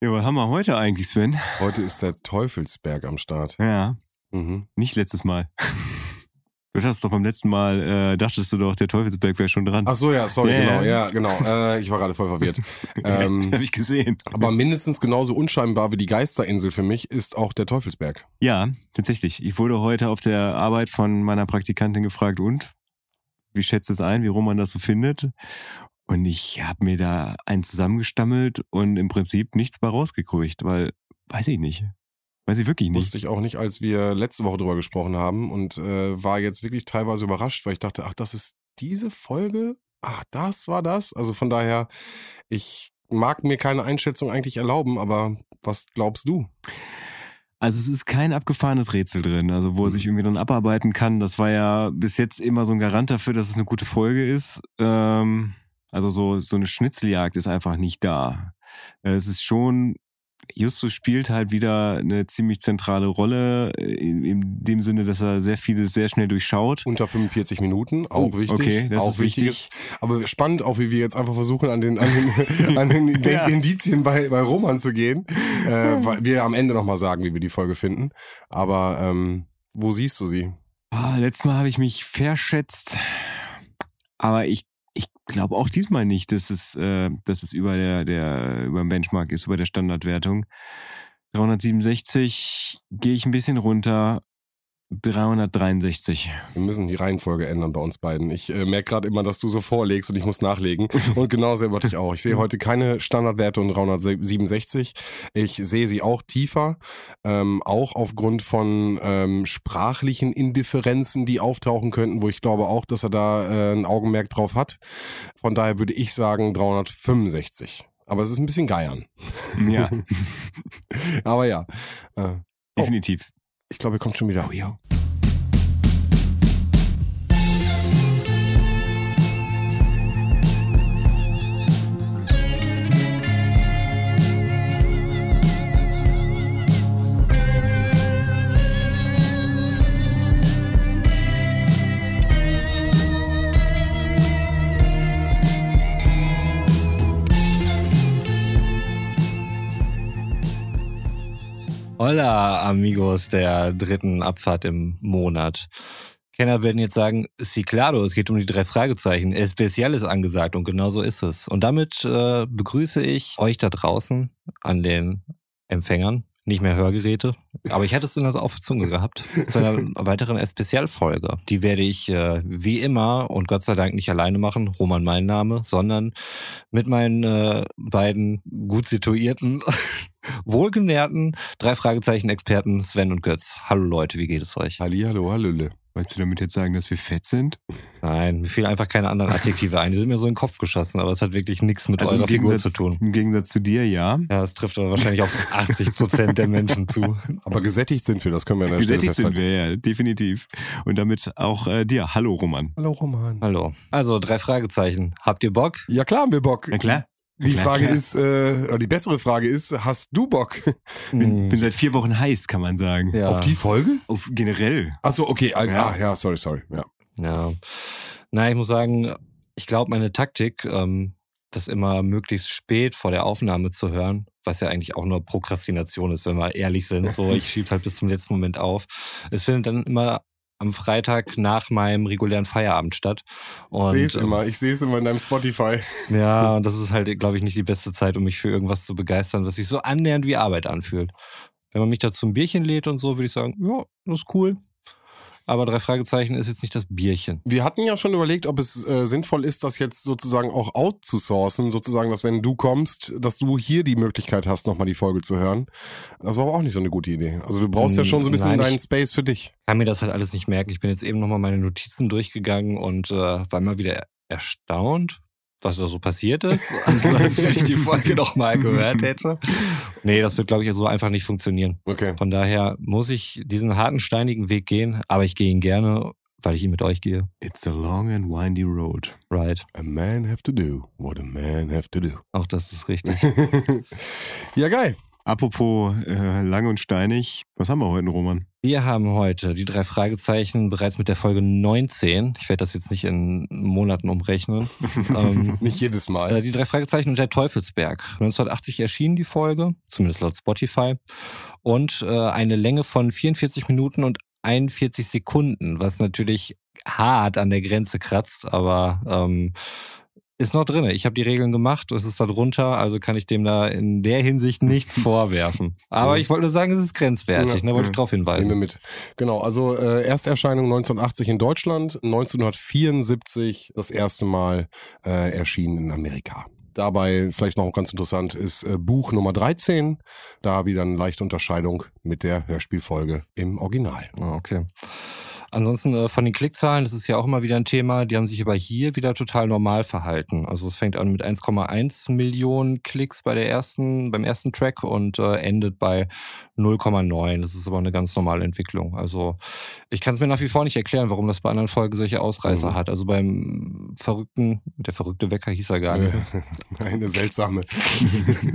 Ja, was haben wir heute eigentlich, Sven? Heute ist der Teufelsberg am Start. Ja, Mhm. nicht letztes Mal. Du hast doch beim letzten Mal, äh, dachtest du doch, der Teufelsberg wäre schon dran. Ach so, ja, sorry, Ja, genau, ja. ja, genau. Äh, ich war gerade voll verwirrt. ähm, Habe ich gesehen. aber mindestens genauso unscheinbar wie die Geisterinsel für mich ist auch der Teufelsberg. Ja, tatsächlich. Ich wurde heute auf der Arbeit von meiner Praktikantin gefragt, und? Wie schätzt es ein, wie rum man das so findet? Und ich habe mir da einen zusammengestammelt und im Prinzip nichts bei rausgekriegt, weil, weiß ich nicht. Weiß ich wirklich nicht. Wusste ich auch nicht, als wir letzte Woche drüber gesprochen haben und äh, war jetzt wirklich teilweise überrascht, weil ich dachte, ach, das ist diese Folge? Ach, das war das? Also von daher, ich mag mir keine Einschätzung eigentlich erlauben, aber was glaubst du? Also es ist kein abgefahrenes Rätsel drin, also wo er Mhm. sich irgendwie dann abarbeiten kann. Das war ja bis jetzt immer so ein Garant dafür, dass es eine gute Folge ist. Ähm, also so, so eine Schnitzeljagd ist einfach nicht da. Es ist schon, Justus spielt halt wieder eine ziemlich zentrale Rolle, äh, in, in dem Sinne, dass er sehr vieles sehr schnell durchschaut. Unter 45 Minuten, auch Oh, wichtig. okay, das auch ist wichtig. wichtig. Aber spannend auch, wie wir jetzt einfach versuchen, an den, an den, an den Ja. Indizien bei, bei Roman zu gehen. Äh, weil wir am Ende nochmal sagen, wie wir die Folge finden. Aber ähm, wo siehst du sie? Ah, letztes Mal habe ich mich verschätzt, aber ich glaube auch diesmal nicht, dass es, äh, dass es über der, der über dem Benchmark ist, über der Standardwertung. 367 gehe ich ein bisschen runter. 363. Wir müssen die Reihenfolge ändern bei uns beiden. Ich äh, merke gerade immer, dass du so vorlegst und ich muss nachlegen. Und genauso erwarte ich auch. Ich sehe heute keine Standardwerte und 367. Ich sehe sie auch tiefer, ähm, auch aufgrund von ähm, sprachlichen Indifferenzen, die auftauchen könnten, wo ich glaube auch, dass er da äh, ein Augenmerk drauf hat. Von daher würde ich sagen 365. Aber es ist ein bisschen geiern. Ja, Aber ja, äh, definitiv. Ich glaube, er kommt schon wieder. Oh, ja. Hola, Amigos der dritten Abfahrt im Monat. Kenner werden jetzt sagen, sí claro, es geht um die drei Fragezeichen. Especial ist angesagt und genau so ist es. Und damit äh, begrüße ich euch da draußen an den Empfängern, nicht mehr Hörgeräte, aber ich hatte es in der auf der Zunge gehabt, zu einer weiteren Spezialfolge. Die werde ich äh, wie immer und Gott sei Dank nicht alleine machen, Roman mein Name, sondern mit meinen äh, beiden gut situierten, wohlgenährten drei Fragezeichen Experten Sven und Götz. Hallo Leute, wie geht es euch? Halli, hallo, hallöle. Wolltest du damit jetzt sagen, dass wir fett sind? Nein, mir fielen einfach keine anderen Adjektive ein. Die sind mir so in den Kopf geschossen, aber es hat wirklich nichts mit Also eurer Figur zu tun. Im Gegensatz zu dir, ja. Ja, das trifft aber wahrscheinlich auf 80 Prozent der Menschen zu. Aber gesättigt sind wir, das können wir an der Stelle Gesättigt sind wir, ja, definitiv. Und damit auch äh, dir. Hallo, Roman. Hallo Roman. Hallo. Also, drei Fragezeichen. Habt ihr Bock? Ja klar haben wir Bock. Na klar. Die klar, Frage klar. ist, äh, oder die bessere Frage ist, hast du Bock Bin, bin seit vier Wochen heiß, kann man sagen. ja. auf die Folge? Auf generell. Achso, okay, ah, Ja. ja. ja, sorry, sorry. Ja. Ja. Na, ich muss sagen, ich glaube, meine Taktik, ähm, das immer möglichst spät vor der Aufnahme zu hören, was ja eigentlich auch nur Prokrastination ist, wenn wir ehrlich sind. So, ich schieb's halt bis zum letzten Moment auf. Es findet dann immer am Freitag nach meinem regulären Feierabend statt. Und, Ich sehe es ähm, immer, ich sehe es immer in deinem Spotify. Ja, und das ist halt, glaube ich, nicht die beste Zeit, um mich für irgendwas zu begeistern, was sich so annähernd wie Arbeit anfühlt. Wenn man mich da zum Bierchen lädt und so, würde ich sagen, ja, das ist cool. Aber drei Fragezeichen ist jetzt nicht das Bierchen. Wir hatten ja schon überlegt, ob es äh, sinnvoll ist, das jetzt sozusagen auch outzusourcen, sozusagen, dass wenn du kommst, dass du hier die Möglichkeit hast, nochmal die Folge zu hören. Das war aber auch nicht so eine gute Idee. Also du brauchst ja schon so ein bisschen Nein, deinen ich- Space für dich. kann mir das halt alles nicht merken. Ich bin jetzt eben nochmal meine Notizen durchgegangen und äh, war mal wieder erstaunt, was da so passiert ist. Als wenn ich die Folge nochmal gehört hätte. Nee, das wird, glaube ich, so einfach nicht funktionieren. Okay. Von daher muss ich diesen harten, steinigen Weg gehen, aber ich gehe ihn gerne, weil ich ihn mit euch gehe. It's a long and windy road. Right. A man have to do what a man have to do. Auch das ist richtig. ja, geil. Apropos äh, lang und steinig, was haben wir heute, Roman? Wir haben heute die drei Fragezeichen bereits mit der Folge 19. Ich werde das jetzt nicht in Monaten umrechnen. ähm, nicht jedes Mal. Äh, die drei Fragezeichen und der Teufelsberg. 1980 erschien die Folge, zumindest laut Spotify. Und äh, eine Länge von 44 Minuten und 41 Sekunden, was natürlich hart an der Grenze kratzt, aber ähm, ist noch drin. Ich habe die Regeln gemacht, es ist da drunter, also kann ich dem da in der Hinsicht nichts vorwerfen. Aber ich wollte nur sagen, es ist grenzwertig, ja, ne, wollte ich darauf hinweisen. Nehmen wir mit. Genau, also äh, Ersterscheinung 1980 in Deutschland, 1974 das erste Mal äh, erschienen in Amerika. Dabei vielleicht noch ganz interessant ist äh, Buch Nummer 13, da wieder eine leichte Unterscheidung mit der Hörspielfolge im Original. Ah, okay. Ansonsten äh, von den Klickzahlen, das ist ja auch immer wieder ein Thema, die haben sich aber hier wieder total normal verhalten. Also es fängt an mit 1,1 Millionen Klicks bei der ersten, beim ersten Track und äh, endet bei 0,9. Das ist aber eine ganz normale Entwicklung. Also ich kann es mir nach wie vor nicht erklären, warum das bei anderen Folgen solche Ausreißer mhm. hat. Also beim verrückten, der verrückte Wecker hieß er gar nicht. Eine seltsame.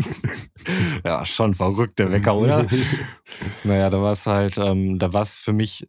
ja, schon verrückte Wecker, oder? naja, da war es halt, ähm, da war es für mich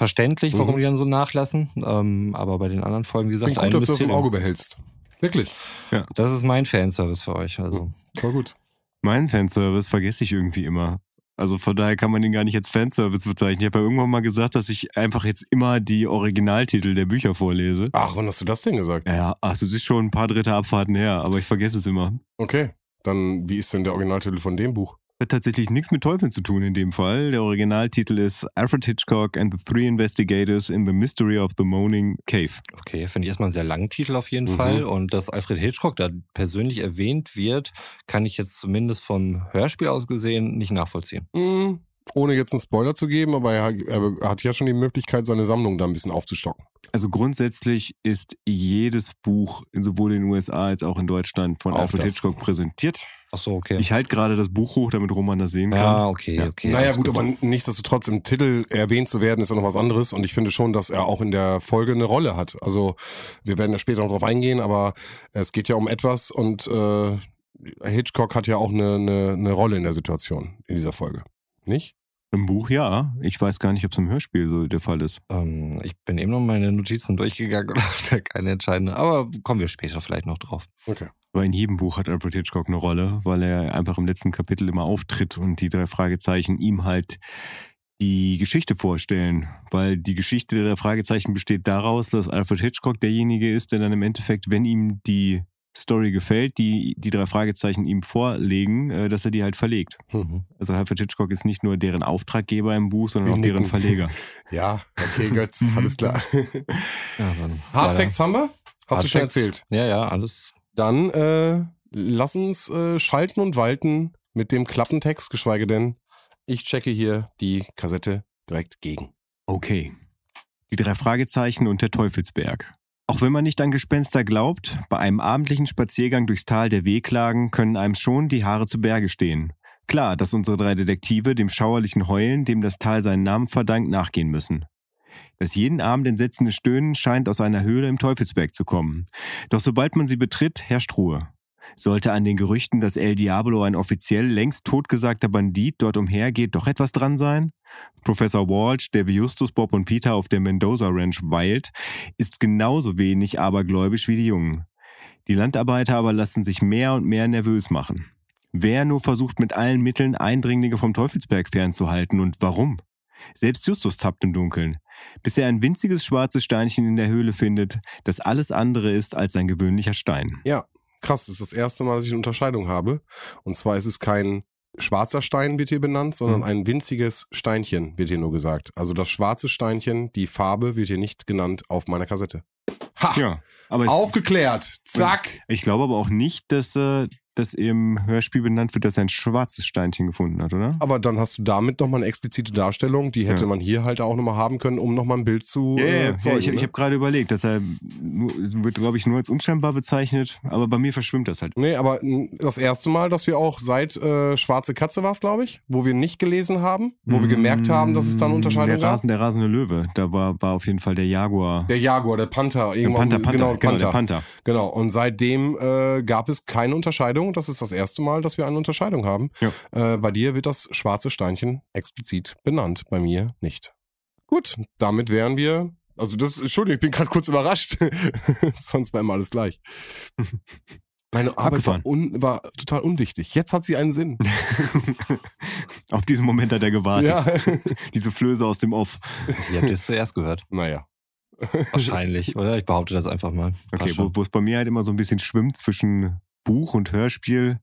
verständlich, warum mhm. die dann so nachlassen. Ähm, aber bei den anderen Folgen, wie gesagt, gut, dass du das im Auge behältst. Wirklich. Ja. Das ist mein Fanservice für euch. Also. Voll gut. Mein Fanservice vergesse ich irgendwie immer. Also von daher kann man den gar nicht als Fanservice bezeichnen. Ich habe ja irgendwann mal gesagt, dass ich einfach jetzt immer die Originaltitel der Bücher vorlese. Ach, wann hast du das denn gesagt? Ja, ach, das ist schon ein paar dritte Abfahrten her, aber ich vergesse es immer. Okay, dann wie ist denn der Originaltitel von dem Buch? Hat tatsächlich nichts mit Teufeln zu tun in dem Fall. Der Originaltitel ist Alfred Hitchcock and the Three Investigators in the Mystery of the Moaning Cave. Okay, finde ich erstmal einen sehr langen Titel auf jeden mhm. Fall. Und dass Alfred Hitchcock da persönlich erwähnt wird, kann ich jetzt zumindest vom Hörspiel aus gesehen nicht nachvollziehen. Mhm. Ohne jetzt einen Spoiler zu geben, aber er, er hat ja schon die Möglichkeit, seine Sammlung da ein bisschen aufzustocken. Also grundsätzlich ist jedes Buch sowohl in den USA als auch in Deutschland von auch Alfred das. Hitchcock präsentiert. Ach so, okay. Ich halte gerade das Buch hoch, damit Roman das sehen kann. Ja, okay, ja. okay. Naja, gut, gut, aber nichtsdestotrotz im Titel erwähnt zu werden, ist ja noch was anderes. Und ich finde schon, dass er auch in der Folge eine Rolle hat. Also wir werden da später noch drauf eingehen, aber es geht ja um etwas und äh, Hitchcock hat ja auch eine, eine, eine Rolle in der Situation in dieser Folge. Nicht? Im Buch ja. Ich weiß gar nicht, ob es im Hörspiel so der Fall ist. Ähm, ich bin eben noch meine Notizen durchgegangen und habe keine entscheidende. Aber kommen wir später vielleicht noch drauf. Okay. Aber in jedem Buch hat Alfred Hitchcock eine Rolle, weil er einfach im letzten Kapitel immer auftritt und die drei Fragezeichen ihm halt die Geschichte vorstellen. Weil die Geschichte der drei Fragezeichen besteht daraus, dass Alfred Hitchcock derjenige ist, der dann im Endeffekt, wenn ihm die Story gefällt, die die drei Fragezeichen ihm vorlegen, äh, dass er die halt verlegt. Mhm. Also Alfred Hitchcock ist nicht nur deren Auftraggeber im Buch, sondern Wir auch nicken. deren Verleger. ja, okay, Götz, alles klar. ja, Hardfacts haben wir? Hast Hard du schon erzählt? Ja, ja, alles. Dann äh, lass uns äh, schalten und walten mit dem Klappentext, geschweige denn, ich checke hier die Kassette direkt gegen. Okay. Die drei Fragezeichen und der Teufelsberg. Auch wenn man nicht an Gespenster glaubt, bei einem abendlichen Spaziergang durchs Tal der Wehklagen können einem schon die Haare zu Berge stehen. Klar, dass unsere drei Detektive dem schauerlichen Heulen, dem das Tal seinen Namen verdankt, nachgehen müssen. Das jeden Abend entsetzende Stöhnen scheint aus einer Höhle im Teufelsberg zu kommen. Doch sobald man sie betritt, herrscht Ruhe. Sollte an den Gerüchten, dass El Diablo ein offiziell längst totgesagter Bandit dort umhergeht, doch etwas dran sein? Professor Walsh, der wie Justus, Bob und Peter auf der Mendoza Ranch weilt, ist genauso wenig abergläubisch wie die Jungen. Die Landarbeiter aber lassen sich mehr und mehr nervös machen. Wer nur versucht mit allen Mitteln Eindringlinge vom Teufelsberg fernzuhalten und warum? Selbst Justus tappt im Dunkeln, bis er ein winziges schwarzes Steinchen in der Höhle findet, das alles andere ist als ein gewöhnlicher Stein. Ja, krass, das ist das erste Mal, dass ich eine Unterscheidung habe. Und zwar ist es kein schwarzer Stein, wird hier benannt, sondern mhm. ein winziges Steinchen, wird hier nur gesagt. Also das schwarze Steinchen, die Farbe wird hier nicht genannt auf meiner Kassette. Ha! Ja, aber Aufgeklärt. Zack. Ich glaube aber auch nicht, dass, äh, das im Hörspiel benannt wird, dass er ein schwarzes Steinchen gefunden hat, oder? Aber dann hast du damit nochmal eine explizite Darstellung, die hätte ja. man hier halt auch nochmal haben können, um nochmal ein Bild zu ja, äh, zeigen, ja, ich, ne? ich habe gerade überlegt, dass er nur, wird, glaube ich, nur als unscheinbar bezeichnet, aber bei mir verschwimmt das halt. Nee, aber das erste Mal, dass wir auch seit äh, Schwarze Katze war es, glaube ich, wo wir nicht gelesen haben, wo mmh, wir gemerkt haben, dass es da eine Unterscheidung der Rasen, gab. Der rasende Löwe, da war, war auf jeden Fall der Jaguar. Der Jaguar, der Panther. Irgendwann, der Panther, Panther, genau, genau, Panther. der Panther. Genau, und seitdem äh, gab es keine Unterscheidung Unterscheidung. Das ist das erste Mal, dass wir eine Unterscheidung haben. Ja. Äh, bei dir wird das schwarze Steinchen explizit benannt, bei mir nicht. Gut, damit wären wir. Also das, Entschuldigung, ich bin gerade kurz überrascht. Sonst war immer alles gleich. Meine Arbeit war, un, war total unwichtig. Jetzt hat sie einen Sinn. Auf diesen Moment hat er gewartet. Ja. Diese Flöße aus dem Off. Ihr habt es zuerst gehört. naja. Wahrscheinlich, oder? Ich behaupte das einfach mal. Okay, wo, wo es bei mir halt immer so ein bisschen schwimmt zwischen Buch und Hörspiel,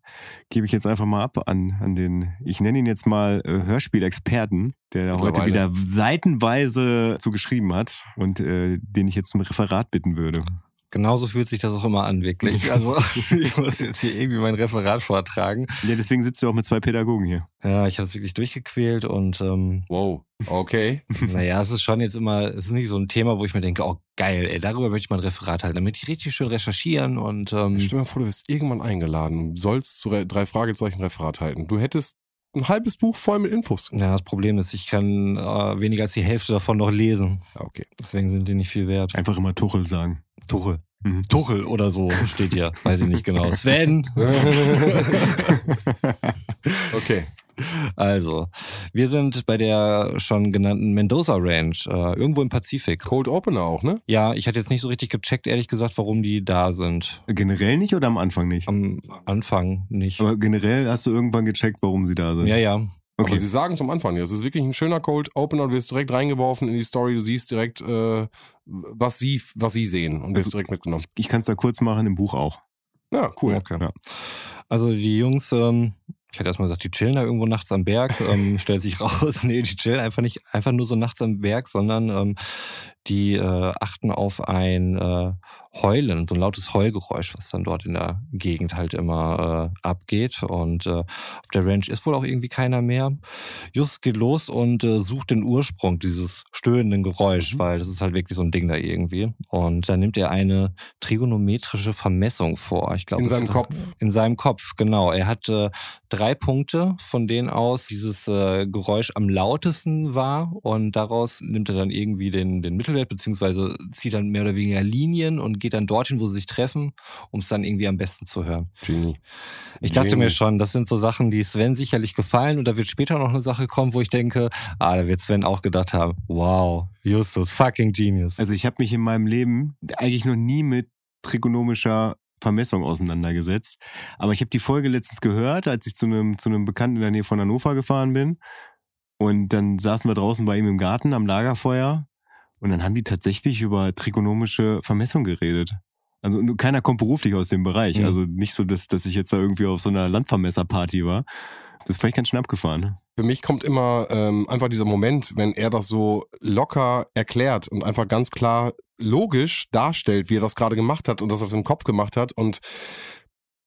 gebe ich jetzt einfach mal ab an, an den, ich nenne ihn jetzt mal äh, Hörspielexperten, der da heute wieder seitenweise zu geschrieben hat und äh, den ich jetzt zum Referat bitten würde. Genauso fühlt sich das auch immer an, wirklich. Also ich muss jetzt hier irgendwie mein Referat vortragen. Ja, deswegen sitzt du auch mit zwei Pädagogen hier. Ja, ich habe es wirklich durchgequält und ähm, Wow. Okay. naja, es ist schon jetzt immer, es ist nicht so ein Thema, wo ich mir denke, oh geil, ey, darüber möchte ich mal ein Referat halten, damit ich richtig schön recherchieren und ähm, Stell dir mal vor, du wirst irgendwann eingeladen sollst zu re- drei Fragezeichen Referat halten. Du hättest ein halbes Buch voll mit Infos. ja, das Problem ist, ich kann äh, weniger als die Hälfte davon noch lesen. Okay. Deswegen sind die nicht viel wert. Einfach immer Tuchel sagen. Tuchel. Mhm. Tuchel oder so steht hier. Weiß ich nicht genau. Sven. okay. Also, wir sind bei der schon genannten Mendoza Ranch, äh, irgendwo im Pazifik. Cold Opener auch, ne? Ja, ich hatte jetzt nicht so richtig gecheckt, ehrlich gesagt, warum die da sind. Generell nicht oder am Anfang nicht? Am Anfang nicht. Aber generell hast du irgendwann gecheckt, warum sie da sind. Ja, ja. Aber Okay. sie sagen es am Anfang, ja. Es ist wirklich ein schöner Cold Opener. Du wirst direkt reingeworfen in die Story. Du siehst direkt, äh, was sie, was sie sehen und wirst Also- direkt mitgenommen. Ich kann es da kurz machen, im Buch auch. Ja, cool. Okay. Ja. Also die Jungs, ähm, ich hatte erstmal gesagt, die chillen da irgendwo nachts am Berg, ähm, stellt sich raus, nee, die chillen einfach nicht einfach nur so nachts am Berg, sondern ähm, die äh, achten auf ein äh, Heulen, so ein lautes Heulgeräusch, was dann dort in der Gegend halt immer äh, abgeht. Und äh, auf der Ranch ist wohl auch irgendwie keiner mehr. Just geht los und äh, sucht den Ursprung dieses stöhnenden Geräusch, Mhm. weil das ist halt wirklich so ein Ding da irgendwie. Und dann nimmt er eine trigonometrische Vermessung vor. Ich glaube, In seinem Kopf. in seinem Kopf, genau. Er hat äh, drei Punkte, von denen aus dieses äh, Geräusch am lautesten war. Und daraus nimmt er dann irgendwie den, den Mittelwert, beziehungsweise zieht dann mehr oder weniger Linien und geht dann dorthin, wo sie sich treffen, um es dann irgendwie am besten zu hören. Genie. Ich dachte Genie. mir schon, das sind so Sachen, die Sven sicherlich gefallen. Und da wird später noch eine Sache kommen, wo ich denke, ah, da wird Sven auch gedacht haben, wow, Justus, fucking genius. Also ich habe mich in meinem Leben eigentlich noch nie mit trigonomischer Vermessung auseinandergesetzt. Aber ich habe die Folge letztens gehört, als ich zu einem, zu einem Bekannten in der Nähe von Hannover gefahren bin. Und dann saßen wir draußen bei ihm im Garten am Lagerfeuer. Und dann haben die tatsächlich über trigonomische Vermessung geredet. Also keiner kommt beruflich aus dem Bereich. Mhm. Also nicht so, dass, dass ich jetzt da irgendwie auf so einer Landvermesserparty war. Das fand ich ganz schön abgefahren. Für mich kommt immer ähm, einfach dieser Moment, wenn er das so locker erklärt und einfach ganz klar logisch darstellt, wie er das gerade gemacht hat und das aus dem Kopf gemacht hat und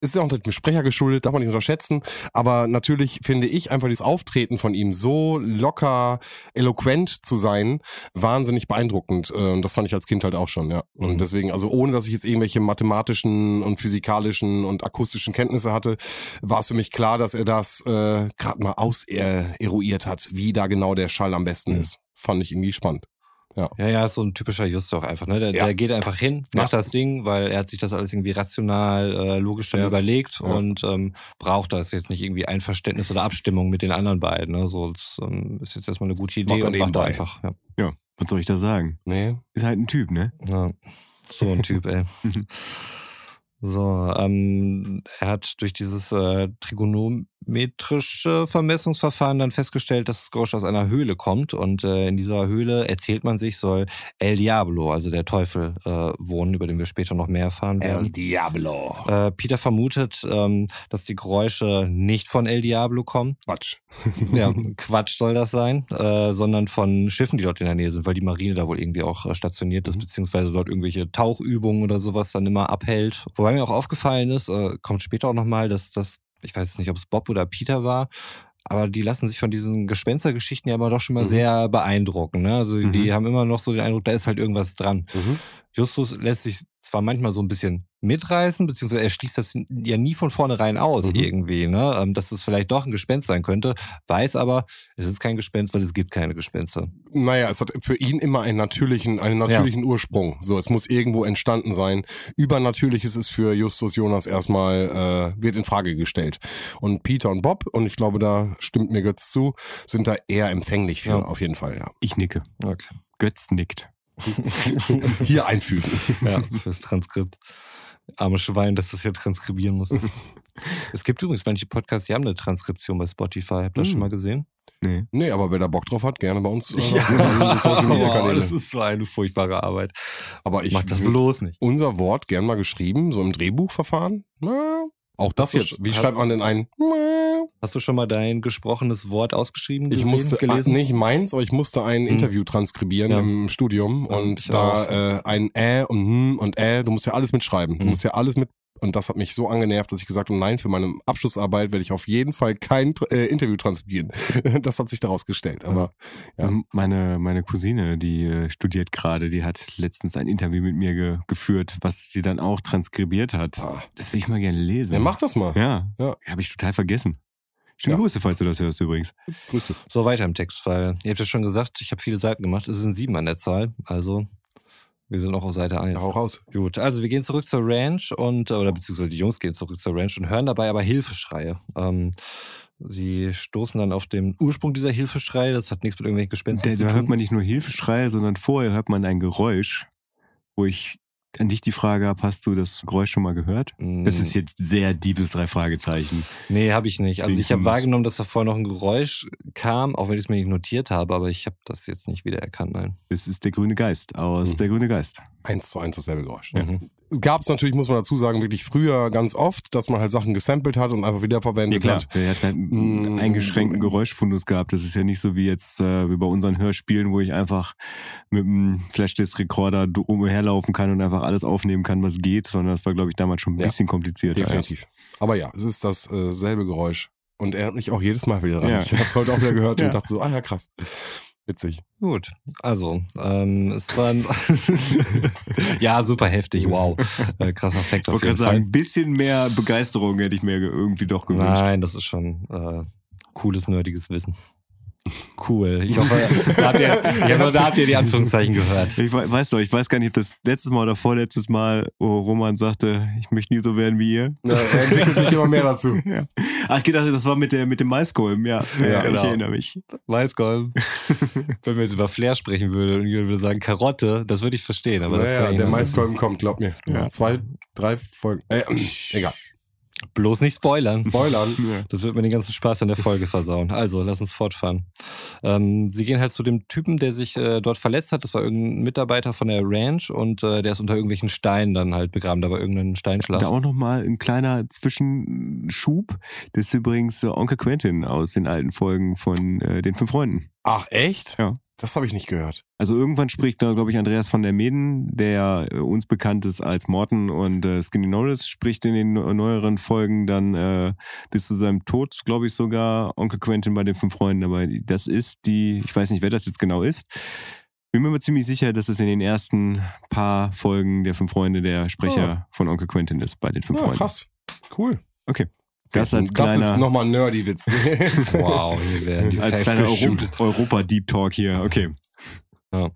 ist ja auch dem Sprecher geschuldet, darf man nicht unterschätzen. Aber natürlich finde ich einfach dieses Auftreten von ihm so locker, eloquent zu sein, wahnsinnig beeindruckend. Ähm, Das fand ich als Kind halt auch schon, ja. Und Mhm. deswegen, also ohne dass ich jetzt irgendwelche mathematischen und physikalischen und akustischen Kenntnisse hatte, war es für mich klar, dass er das äh, gerade mal auseruiert hat, wie da genau der Schall am besten Mhm. ist. Fand ich irgendwie spannend. Ja, ja, ist so ein typischer Just auch einfach. Ne? Der, Ja. der geht einfach hin, macht das Ding, weil er hat sich das alles irgendwie rational, äh, logisch dann Ja. überlegt Ja. und ähm, braucht das jetzt nicht irgendwie Einverständnis oder Abstimmung mit den anderen beiden. Ne? So, das ähm, ist jetzt erstmal eine gute Idee Macht und macht er nebenbei. einfach. Ja. Ja, was soll ich da sagen? Nee. Ist halt ein Typ, ne? Ja, so ein Typ, ey. So, ähm, er hat durch dieses äh, trigonometrische Vermessungsverfahren dann festgestellt, dass das Geräusch aus einer Höhle kommt. Und äh, in dieser Höhle, erzählt man sich, soll El Diablo, also der Teufel, äh, wohnen, über den wir später noch mehr erfahren werden. Diablo. Äh, Peter vermutet, ähm, dass die Geräusche nicht von El Diablo kommen. Quatsch. Ja, Quatsch soll das sein, äh, sondern von Schiffen, die dort in der Nähe sind, weil die Marine da wohl irgendwie auch äh, stationiert ist, beziehungsweise dort irgendwelche Tauchübungen oder sowas dann immer abhält. Wobei mir auch aufgefallen ist, äh, kommt später auch nochmal, dass das, ich weiß jetzt nicht, ob es Bob oder Peter war, aber die lassen sich von diesen Gespenstergeschichten ja immer doch schon mal Mhm. sehr beeindrucken. Ne? Also die Mhm. haben immer noch so den Eindruck, da ist halt irgendwas dran. Mhm. Justus lässt sich zwar manchmal so ein bisschen mitreißen, beziehungsweise er schließt das ja nie von vornherein aus Mhm. irgendwie, ne? ähm, dass es vielleicht doch ein Gespenst sein könnte, weiß aber, es ist kein Gespenst, weil es gibt keine Gespenster. Naja, es hat für ihn immer einen natürlichen, einen natürlichen Ursprung. So, es muss irgendwo entstanden sein. Übernatürliches ist für Justus Jonas erstmal, äh, wird in Frage gestellt. Und Peter und Bob, und ich glaube, da stimmt mir Götz zu, sind da eher empfänglich für, Ja. auf jeden Fall, ja. Ich nicke. Okay. Götz nickt. Hier einfügen. Ja, fürs Transkript. Arme Schwein, dass das hier transkribieren muss. es gibt übrigens manche Podcasts, die haben eine Transkription bei Spotify. Habt ihr das Hm. schon mal gesehen? Nee. Nee, aber wer da Bock drauf hat, gerne bei uns. Äh, Ja, Social Media oh, das ist so eine furchtbare Arbeit. Aber ich Mach das bloß nicht. unser Wort gern mal geschrieben, so im Drehbuchverfahren. Na, auch das Hast du jetzt. Wie schreibt man denn ein? Hast du schon mal dein gesprochenes Wort ausgeschrieben, Ich gesehen, musste gelesen? ah, nicht meins, aber ich musste ein Hm. Interview transkribieren Ja. im Studium Ja, und ich da auch. äh, ein Ä und Hm und Ä, du musst ja alles mitschreiben. Du Hm. musst ja alles mit und das hat mich so angenervt, dass ich gesagt habe, nein, für meine Abschlussarbeit werde ich auf jeden Fall kein äh, Interview transkribieren. das hat sich daraus gestellt. Aber Ja. Ähm, Meine, meine Cousine, die äh, studiert gerade, die hat letztens ein Interview mit mir ge geführt, was sie dann auch transkribiert hat. ah, Das will ich mal gerne lesen. ja, mach das mal. Ja, Ja. habe ich total vergessen. Schöne Ja. Grüße, falls du das hörst übrigens. Grüße. So weiter im Text, weil ihr habt ja schon gesagt, ich habe viele Seiten gemacht. Es sind sieben an der Zahl. Also wir sind auch auf Seite 1. Ja, hau raus. Gut, also wir gehen zurück zur Ranch und, oder beziehungsweise die Jungs gehen zurück zur Ranch und hören dabei aber Hilfeschreie. Ähm, sie stoßen dann auf den Ursprung dieser Hilfeschreie. Das hat nichts mit irgendwelchen Gespenstern Da, zu da tun. hört man nicht nur Hilfeschreie, sondern vorher hört man ein Geräusch, wo ich an dich die Frage habe, hast du das Geräusch schon mal gehört? Das ist jetzt sehr deepes drei Fragezeichen. Nee, habe ich nicht. Also ich habe wahrgenommen, dass da vorher noch ein Geräusch kam, auch wenn ich es mir nicht notiert habe, aber ich habe das jetzt nicht wiedererkannt, nein. Das ist der grüne Geist aus Mhm. Der grüne Geist. Eins zu eins dasselbe Geräusch. Mhm. Gab es natürlich, muss man dazu sagen, wirklich früher ganz oft, dass man halt Sachen gesampelt hat und einfach wiederverwendet hat. Der hat halt einen Mm. eingeschränkten Geräuschfundus gehabt. Das ist ja nicht so wie jetzt äh, wie bei unseren Hörspielen, wo ich einfach mit einem Flashdisc-Recorder umherlaufen kann und einfach alles aufnehmen kann, was geht, sondern das war, glaube ich, damals schon ein Ja, bisschen komplizierter. Definitiv. Aber ja, es ist dasselbe selbe Geräusch. Und er hat mich auch jedes Mal wieder dran. Ja. Ich habe es heute auch wieder gehört Ja. und dachte so, ah ja, krass. Witzig. Gut, also ähm, es war ein ja super heftig, wow, äh, krasser Ich auf wollte jeden gerade Fall. sagen, ein bisschen mehr Begeisterung hätte ich mir irgendwie doch gewünscht. Nein, das ist schon äh, cooles nerdiges Wissen. Cool. Ich hoffe, da habt ihr, ich hoffe, da habt ihr die Anführungszeichen gehört. Ich we- weiß doch, ich weiß gar nicht, ob das letztes Mal oder vorletztes Mal, wo Roman sagte, ich möchte nie so werden wie ihr. Ja, er entwickelt sich immer mehr dazu. Ja. Ach, ich gedacht, das war mit, der, mit dem Maiskolben, ja. Ja, ich genau. erinnere mich. Weißkolben. Wenn wir jetzt über Flair sprechen würden und jemand würde sagen Karotte, das würde ich verstehen. Aber das ja, kann ja, ich der. Maiskolben kommt, glaub mir. Zwei, drei Folgen. Äh, egal. Bloß nicht spoilern. Spoilern. Ja. Das wird mir den ganzen Spaß an der Folge versauen. Also, lass uns fortfahren. Ähm, sie gehen halt zu dem Typen, der sich äh, dort verletzt hat. Das war irgendein Mitarbeiter von der Ranch und äh, der ist unter irgendwelchen Steinen dann halt begraben. Da war irgendein Steinschlag. Da auch nochmal ein kleiner Zwischenschub. Das ist übrigens äh, Onkel Quentin aus den alten Folgen von äh, den fünf Freunden. Ach, echt? Ja. Das habe ich nicht gehört. Also irgendwann spricht da, glaube ich, Andreas von der Meden, der äh, uns bekannt ist als Morton und äh, Skinny Norris, spricht in den neu- neueren Folgen dann äh, bis zu seinem Tod, glaube ich, sogar Onkel Quentin bei den fünf Freunden. Aber das ist die, ich weiß nicht, wer das jetzt genau ist. Bin mir aber ziemlich sicher, dass es in den ersten paar Folgen der fünf Freunde der Sprecher von Onkel Quentin ist bei den fünf Ja, Freunden. krass. Cool. Das als das kleiner, ist nochmal ein Nerdy-Witz. Wow, hier werden die als Facts kleiner. Euro Europa-Deep Talk hier. Okay. Ja,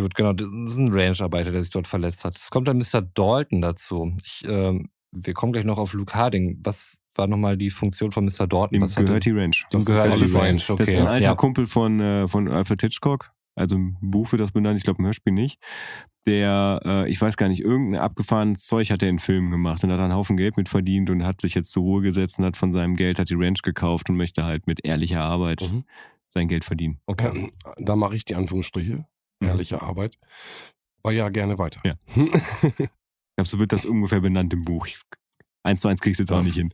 gut, genau. Das ist ein Ranch-Arbeiter, der sich dort verletzt hat. Es kommt dann Mr. Dalton dazu. Ich, ähm, wir kommen gleich noch auf Luke Harding. Was war nochmal die Funktion von Mr. Dalton? Dem Was gehört die Ranch. Dem Das gehört die Ranch. okay. Das ist ein alter ja. Kumpel von, äh, von Alfred Hitchcock. Also im Buch wird das benannt, ich glaube im Hörspiel nicht. Der, äh, ich weiß gar nicht, irgendein abgefahrenes Zeug hat er in Filmen gemacht und hat einen Haufen Geld mit verdient und hat sich jetzt zur Ruhe gesetzt und hat von seinem Geld hat die Ranch gekauft und möchte halt mit ehrlicher Arbeit Mhm. sein Geld verdienen. Okay. Da mache ich die Anführungsstriche. Ehrliche Arbeit. Aber ja, gerne weiter. Ja. Ich glaube, so wird das ungefähr benannt im Buch. Ich, eins zu eins kriegst du jetzt auch Ja. nicht hin.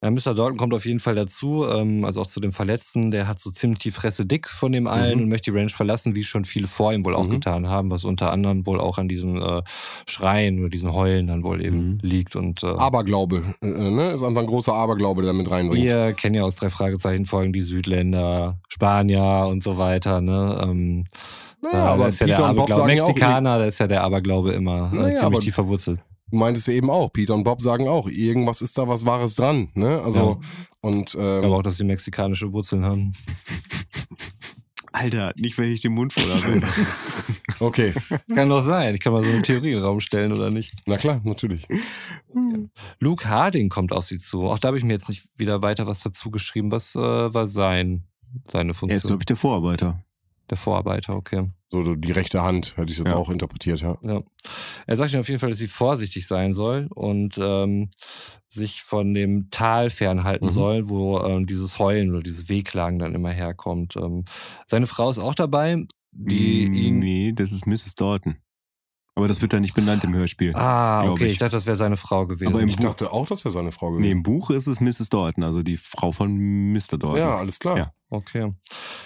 Ja, Mr. Dalton kommt auf jeden Fall dazu, ähm, also auch zu dem Verletzten. Der hat so ziemlich die Fresse dick von dem allen Mhm. und möchte die Ranch verlassen, wie schon viele vor ihm wohl auch Mhm. getan haben, was unter anderem wohl auch an diesen äh, Schreien oder diesen Heulen dann wohl eben Mhm. liegt. Und äh, Aberglaube. Äh, ne? Ist einfach ein großer Aberglaube, der mit reinbringt. wir kennen ja aus drei Fragezeichen Folgen die Südländer, Spanier und so weiter. Ne? Ähm, Naja, äh, aber ist ja der Peter Bob Aberglaube. Mexikaner, da ist ja der Aberglaube immer äh, Naja, ziemlich tief verwurzelt. Du meintest ja eben auch, Peter und Bob sagen auch, irgendwas ist da was Wahres dran. Ne? Also, und ähm, Aber auch, dass sie mexikanische Wurzeln haben. Alter, nicht, wenn ich den Mund voll habe. okay, Kann doch sein. Ich kann mal so eine Theorie in den Raum stellen oder nicht. na klar, natürlich. Luke Harding kommt auf sie zu. Auch da habe ich mir jetzt nicht wieder weiter was dazu geschrieben. Was äh, war sein, seine er ist, Funktion? glaube ich, der Vorarbeiter. Der Vorarbeiter, okay. So die rechte Hand, hätte ich jetzt Ja. auch interpretiert, ja. Ja. Er sagt ihnen auf jeden Fall, dass sie vorsichtig sein soll und ähm, sich von dem Tal fernhalten Mhm. soll, wo ähm, dieses Heulen oder dieses Wehklagen dann immer herkommt. Ähm, seine Frau ist auch dabei, die Mm, ihn. Nee, das ist Mrs. Dalton. Aber das wird da nicht benannt im Hörspiel. Ah, okay, ich. ich. dachte, das wäre seine Frau gewesen. Aber im Ich Buch- dachte auch, das wäre seine Frau Nee, gewesen. im Buch ist es Mrs. Dalton, also die Frau von Mr. Dalton. ja, alles klar. Ja. Okay.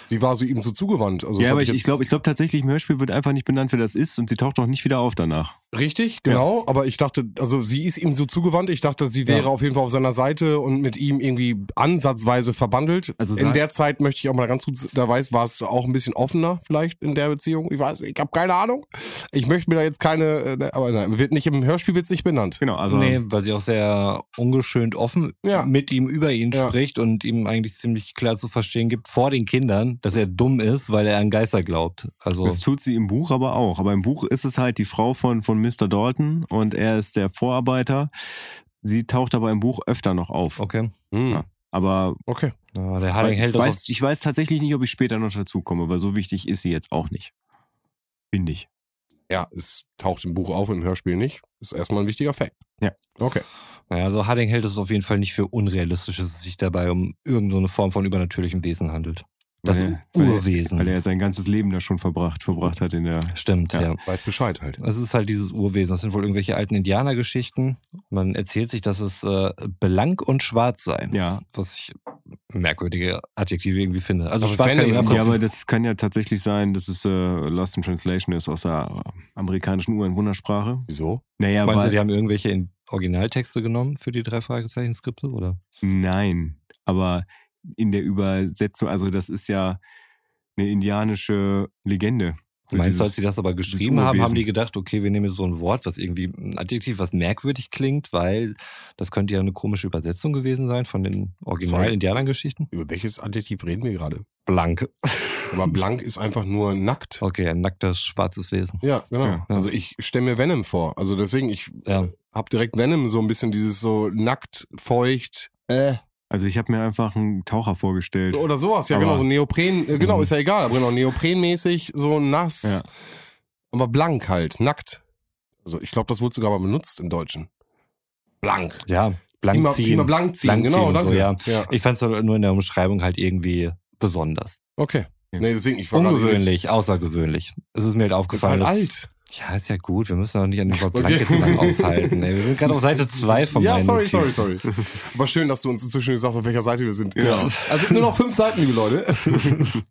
Sie war so ihm so zugewandt. Also ja, aber ich, ich glaube, ich glaub tatsächlich im Hörspiel wird einfach nicht benannt, wer das ist und sie taucht auch nicht wieder auf danach. Richtig, genau. Aber ich dachte, also sie ist ihm so zugewandt. Ich dachte, sie wäre Ja. auf jeden Fall auf seiner Seite und mit ihm irgendwie ansatzweise verbandelt. Also in der Zeit möchte ich auch mal ganz gut, da weiß, war es auch ein bisschen offener vielleicht in der Beziehung. Ich weiß, ich habe keine Ahnung. Ich möchte mir da jetzt keine, äh, aber nein, wird nicht im Hörspiel wird's nicht benannt. Genau, also nee, weil sie auch sehr ungeschönt offen Ja. mit ihm über ihn Ja. spricht und ihm eigentlich ziemlich klar zu verstehen gibt vor den Kindern, dass er dumm ist, weil er an Geister glaubt. Also das tut sie im Buch aber auch. Aber im Buch ist es halt die Frau von, von Mr. Dalton und er ist der Vorarbeiter. Sie taucht aber im Buch öfter noch auf. okay. Hm, Ja. Aber Okay. Ja, der Harding ich, hält das weiß, auf, ich weiß tatsächlich nicht, ob ich später noch dazu komme, weil so wichtig ist sie jetzt auch nicht. Finde ich. Ja, es taucht im Buch auf, im Hörspiel nicht. Ist erstmal ein wichtiger Fakt. Ja. Okay. Naja, also Harding hält es auf jeden Fall nicht für unrealistisch, dass es sich dabei um irgendeine Form von übernatürlichem Wesen handelt. Das Weil er- weil er- Urwesen. Weil er sein ganzes Leben da schon verbracht, verbracht hat in der. Stimmt, Ja. ja. Weiß Bescheid halt. Es ist halt dieses Urwesen. Das sind wohl irgendwelche alten Indianergeschichten. Man erzählt sich, dass es äh, blank und schwarz sei. Ja. Was ich merkwürdige Adjektive irgendwie finde. Also Aber schwarz wenn kann einfach Ja, aber das kann ja tatsächlich sein, dass es äh, Lost in Translation ist aus der amerikanischen Ureinwohnersprache. Wieso? Naja, Meinst du, weil, die haben irgendwelche in Originaltexte genommen für die drei Fragezeichen-Skripte, oder? nein, aber in der Übersetzung, also das ist ja eine indianische Legende. So Meinst du, als sie das aber geschrieben haben, haben die gedacht, okay, wir nehmen jetzt so ein Wort, was irgendwie ein Adjektiv, was merkwürdig klingt, weil das könnte ja eine komische Übersetzung gewesen sein von den. Original-Indianergeschichten? Über welches Adjektiv reden wir gerade? Blank. Aber blank ist einfach nur nackt. Okay, ein nacktes, schwarzes Wesen. Ja, genau. Ja. Also ich stelle mir Venom vor. Also deswegen, ich Ja. Hab direkt Venom so ein bisschen dieses so nackt, feucht, äh, Also ich habe mir einfach einen Taucher vorgestellt. oder sowas. Ja, Aber- genau, so Neopren, äh, genau, Mhm. ist ja egal, aber genau, Neoprenmäßig, so nass, Ja. aber blank halt, nackt. Also ich glaube, das wurde sogar mal benutzt im Deutschen. Blank. Ja, blank mal, ziehen. zieh mal blank ziehen, Blank genau, ziehen danke. so, ja. ja. Ich fand es nur in der Umschreibung halt irgendwie besonders. Okay. Nee, deswegen, ich war Ungewöhnlich, außergewöhnlich. Es ist mir halt Ist aufgefallen. halt dass- alt. Ja, ist ja gut. Wir müssen auch nicht an dem Wort blank aufhalten. Ey, wir sind gerade auf Seite 2 von Ja, sorry, sorry, sorry. Aber schön, dass du uns inzwischen gesagt hast, auf welcher Seite wir sind. Ja. Also nur noch fünf Seiten, liebe Leute.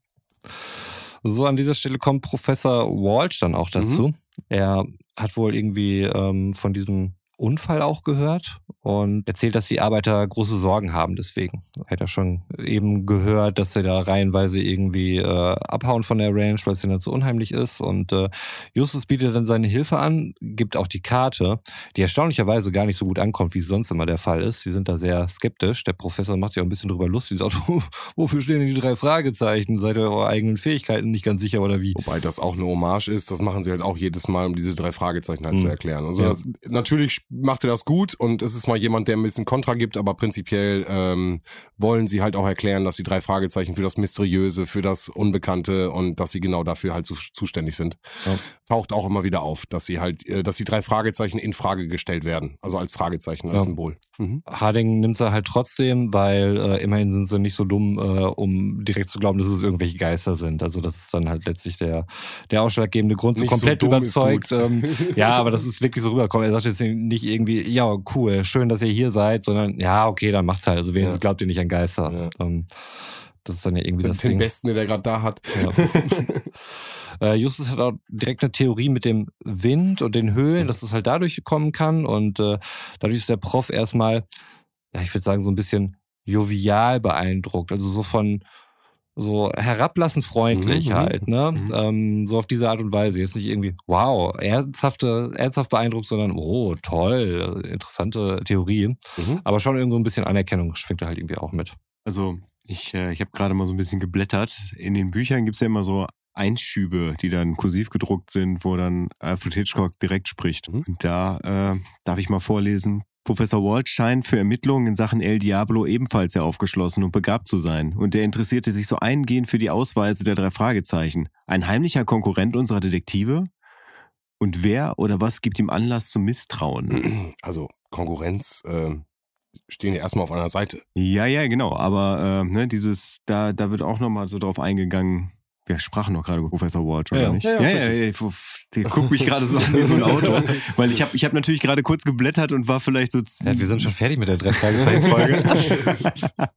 So, an dieser Stelle kommt Professor Walsh dann auch dazu. Mhm. Er hat wohl irgendwie ähm, von diesem Unfall auch gehört und erzählt, dass die Arbeiter große Sorgen haben deswegen. Er hat ja schon eben gehört, dass sie da reihenweise irgendwie äh, abhauen von der Ranch, weil es ihnen so unheimlich ist. Und äh, Justus bietet dann seine Hilfe an, gibt auch die Karte, die erstaunlicherweise gar nicht so gut ankommt, wie es sonst immer der Fall ist. Sie sind da sehr skeptisch. Der Professor macht sich auch ein bisschen drüber lustig. Sagt, wofür stehen denn die drei Fragezeichen? Seid ihr eurer eigenen Fähigkeiten nicht ganz sicher oder wie? Wobei das auch eine Hommage ist, das machen sie halt auch jedes Mal, um diese drei Fragezeichen halt Mhm. zu erklären. Also Ja. das, natürlich macht er das gut und es ist mal jemand, der ein bisschen Kontra gibt, aber prinzipiell ähm, wollen sie halt auch erklären, dass die drei Fragezeichen für das Mysteriöse, für das Unbekannte und dass sie genau dafür halt zu, zuständig sind. Ja. Taucht auch immer wieder auf, dass sie halt, äh, dass die drei Fragezeichen in Frage gestellt werden. Also als Fragezeichen, als Ja. Symbol. Mhm. Harding nimmt sie halt trotzdem, weil äh, immerhin sind sie nicht so dumm, äh, um direkt zu glauben, dass es irgendwelche Geister sind. Also das ist dann halt letztlich der, der ausschlaggebende Grund. So Nicht so komplett ist überzeugt. Ähm, ja, aber das ist wirklich so rübergekommen. Er sagt jetzt nicht irgendwie, ja, cool, schön, dass ihr hier seid, sondern ja, okay, dann macht's halt. Also wenigstens Ja. glaubt ihr nicht an Geister. Ähm, das ist dann ja irgendwie das Den Ding. Besten, den er gerade da hat. Ja. Äh, Justus hat auch direkt eine Theorie mit dem Wind und den Höhlen, dass es halt dadurch kommen kann. Und äh, dadurch ist der Prof erstmal, ja, ich würde sagen, so ein bisschen jovial beeindruckt. Also so von so herablassend freundlich Mhm, mhm, halt, ne? mhm. Ähm, so auf diese Art und Weise. Jetzt nicht irgendwie, wow, ernsthafte, ernsthaft beeindruckt, sondern, oh, toll, interessante Theorie. Mhm. Aber schon irgendwo ein bisschen Anerkennung schwingt da halt irgendwie auch mit. Also ich, äh, ich habe gerade mal so ein bisschen geblättert. In den Büchern gibt's ja immer so Einschübe, die dann kursiv gedruckt sind, wo dann Alfred Hitchcock direkt spricht. Mhm. Und da äh, darf ich mal vorlesen. Professor Walt scheint für Ermittlungen in Sachen El Diablo ebenfalls sehr aufgeschlossen und begabt zu sein. Und er interessierte sich so eingehend für die Ausweise der drei Fragezeichen. Ein heimlicher Konkurrent unserer Detektive? Und wer oder was gibt ihm Anlass zum Misstrauen? Also Konkurrenz äh, stehen ja erstmal auf einer Seite. Ja, ja, genau. Aber äh, ne, dieses, da, da wird auch nochmal so drauf eingegangen. Wir sprachen doch gerade über Professor Walsh, oder Ja, nicht? Ja, ja, ja, ja, ja, guckt mich gerade so an wie so ein Auto. Weil ich habe ich hab natürlich gerade kurz geblättert und war vielleicht so. Ja, wir sind schon fertig mit der drei Fragezeichen-Folge.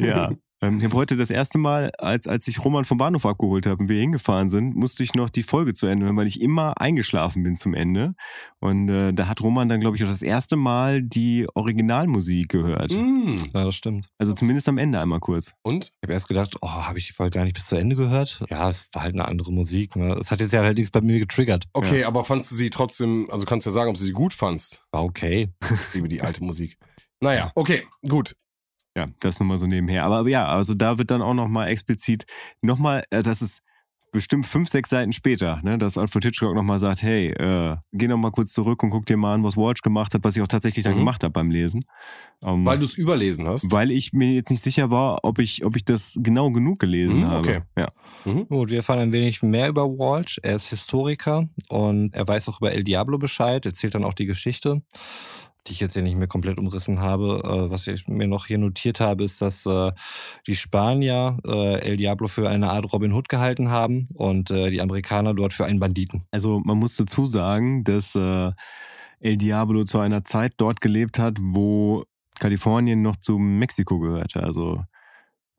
ja. Ähm, ich habe heute das erste Mal, als, als ich Roman vom Bahnhof abgeholt habe und wir hingefahren sind, musste ich noch die Folge zu Ende hören, weil ich immer eingeschlafen bin zum Ende. Und äh, da hat Roman dann, glaube ich, auch das erste Mal die Originalmusik gehört. Mm. ja, das stimmt. Also zumindest am Ende einmal kurz. Und? Ich habe erst gedacht, oh, habe ich die Folge gar nicht bis zu Ende gehört? Ja, es war halt eine andere Musik. Ne? Es hat jetzt ja allerdings bei mir getriggert. Okay, aber fandst du sie trotzdem, also kannst du ja sagen, ob du sie gut fandst, War okay. liebe die alte Musik. Naja, okay, gut. Ja, das nur mal so nebenher. Aber ja, also da wird dann auch nochmal explizit, nochmal, äh, das ist bestimmt fünf, sechs Seiten später, ne, dass Alfred Hitchcock nochmal sagt, hey, äh, geh nochmal kurz zurück und guck dir mal an, was Walsh gemacht hat, was ich auch tatsächlich dann Mhm. gemacht habe beim Lesen. Ähm, Weil du es überlesen hast. weil ich mir jetzt nicht sicher war, ob ich, ob ich das genau genug gelesen Mhm, habe. okay. Ja. Gut, wir erfahren ein wenig mehr über Walsh. Er ist Historiker und er weiß auch über El Diablo Bescheid, erzählt dann auch die Geschichte, die ich jetzt hier nicht mehr komplett umrissen habe. Äh, Was ich mir noch hier notiert habe, ist, dass äh, die Spanier äh, El Diablo für eine Art Robin Hood gehalten haben und äh, die Amerikaner dort für einen Banditen. Also man muss dazu sagen, dass äh, El Diablo zu einer Zeit dort gelebt hat, wo Kalifornien noch zu Mexiko gehörte. Also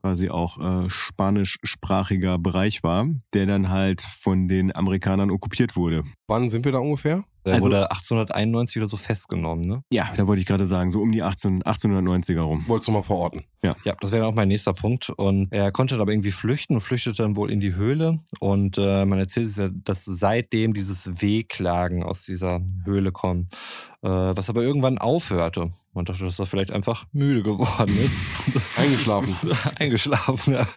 quasi auch äh, spanischsprachiger Bereich war, der dann halt von den Amerikanern okkupiert wurde. Wann sind wir da ungefähr? Er Also- wurde 1891 oder so festgenommen, ne? Ja, da wollte ich gerade sagen, so um die 18, 1890er rum. Wolltest du mal verorten? Ja, das wäre auch mein nächster Punkt. Und er konnte aber irgendwie flüchten und flüchtete dann wohl in die Höhle. Und äh, man erzählt es ja, dass seitdem dieses Wehklagen aus dieser Höhle kommt. Äh, was aber irgendwann aufhörte. Man dachte, dass er vielleicht einfach müde geworden ist. Eingeschlafen. Eingeschlafen, ja.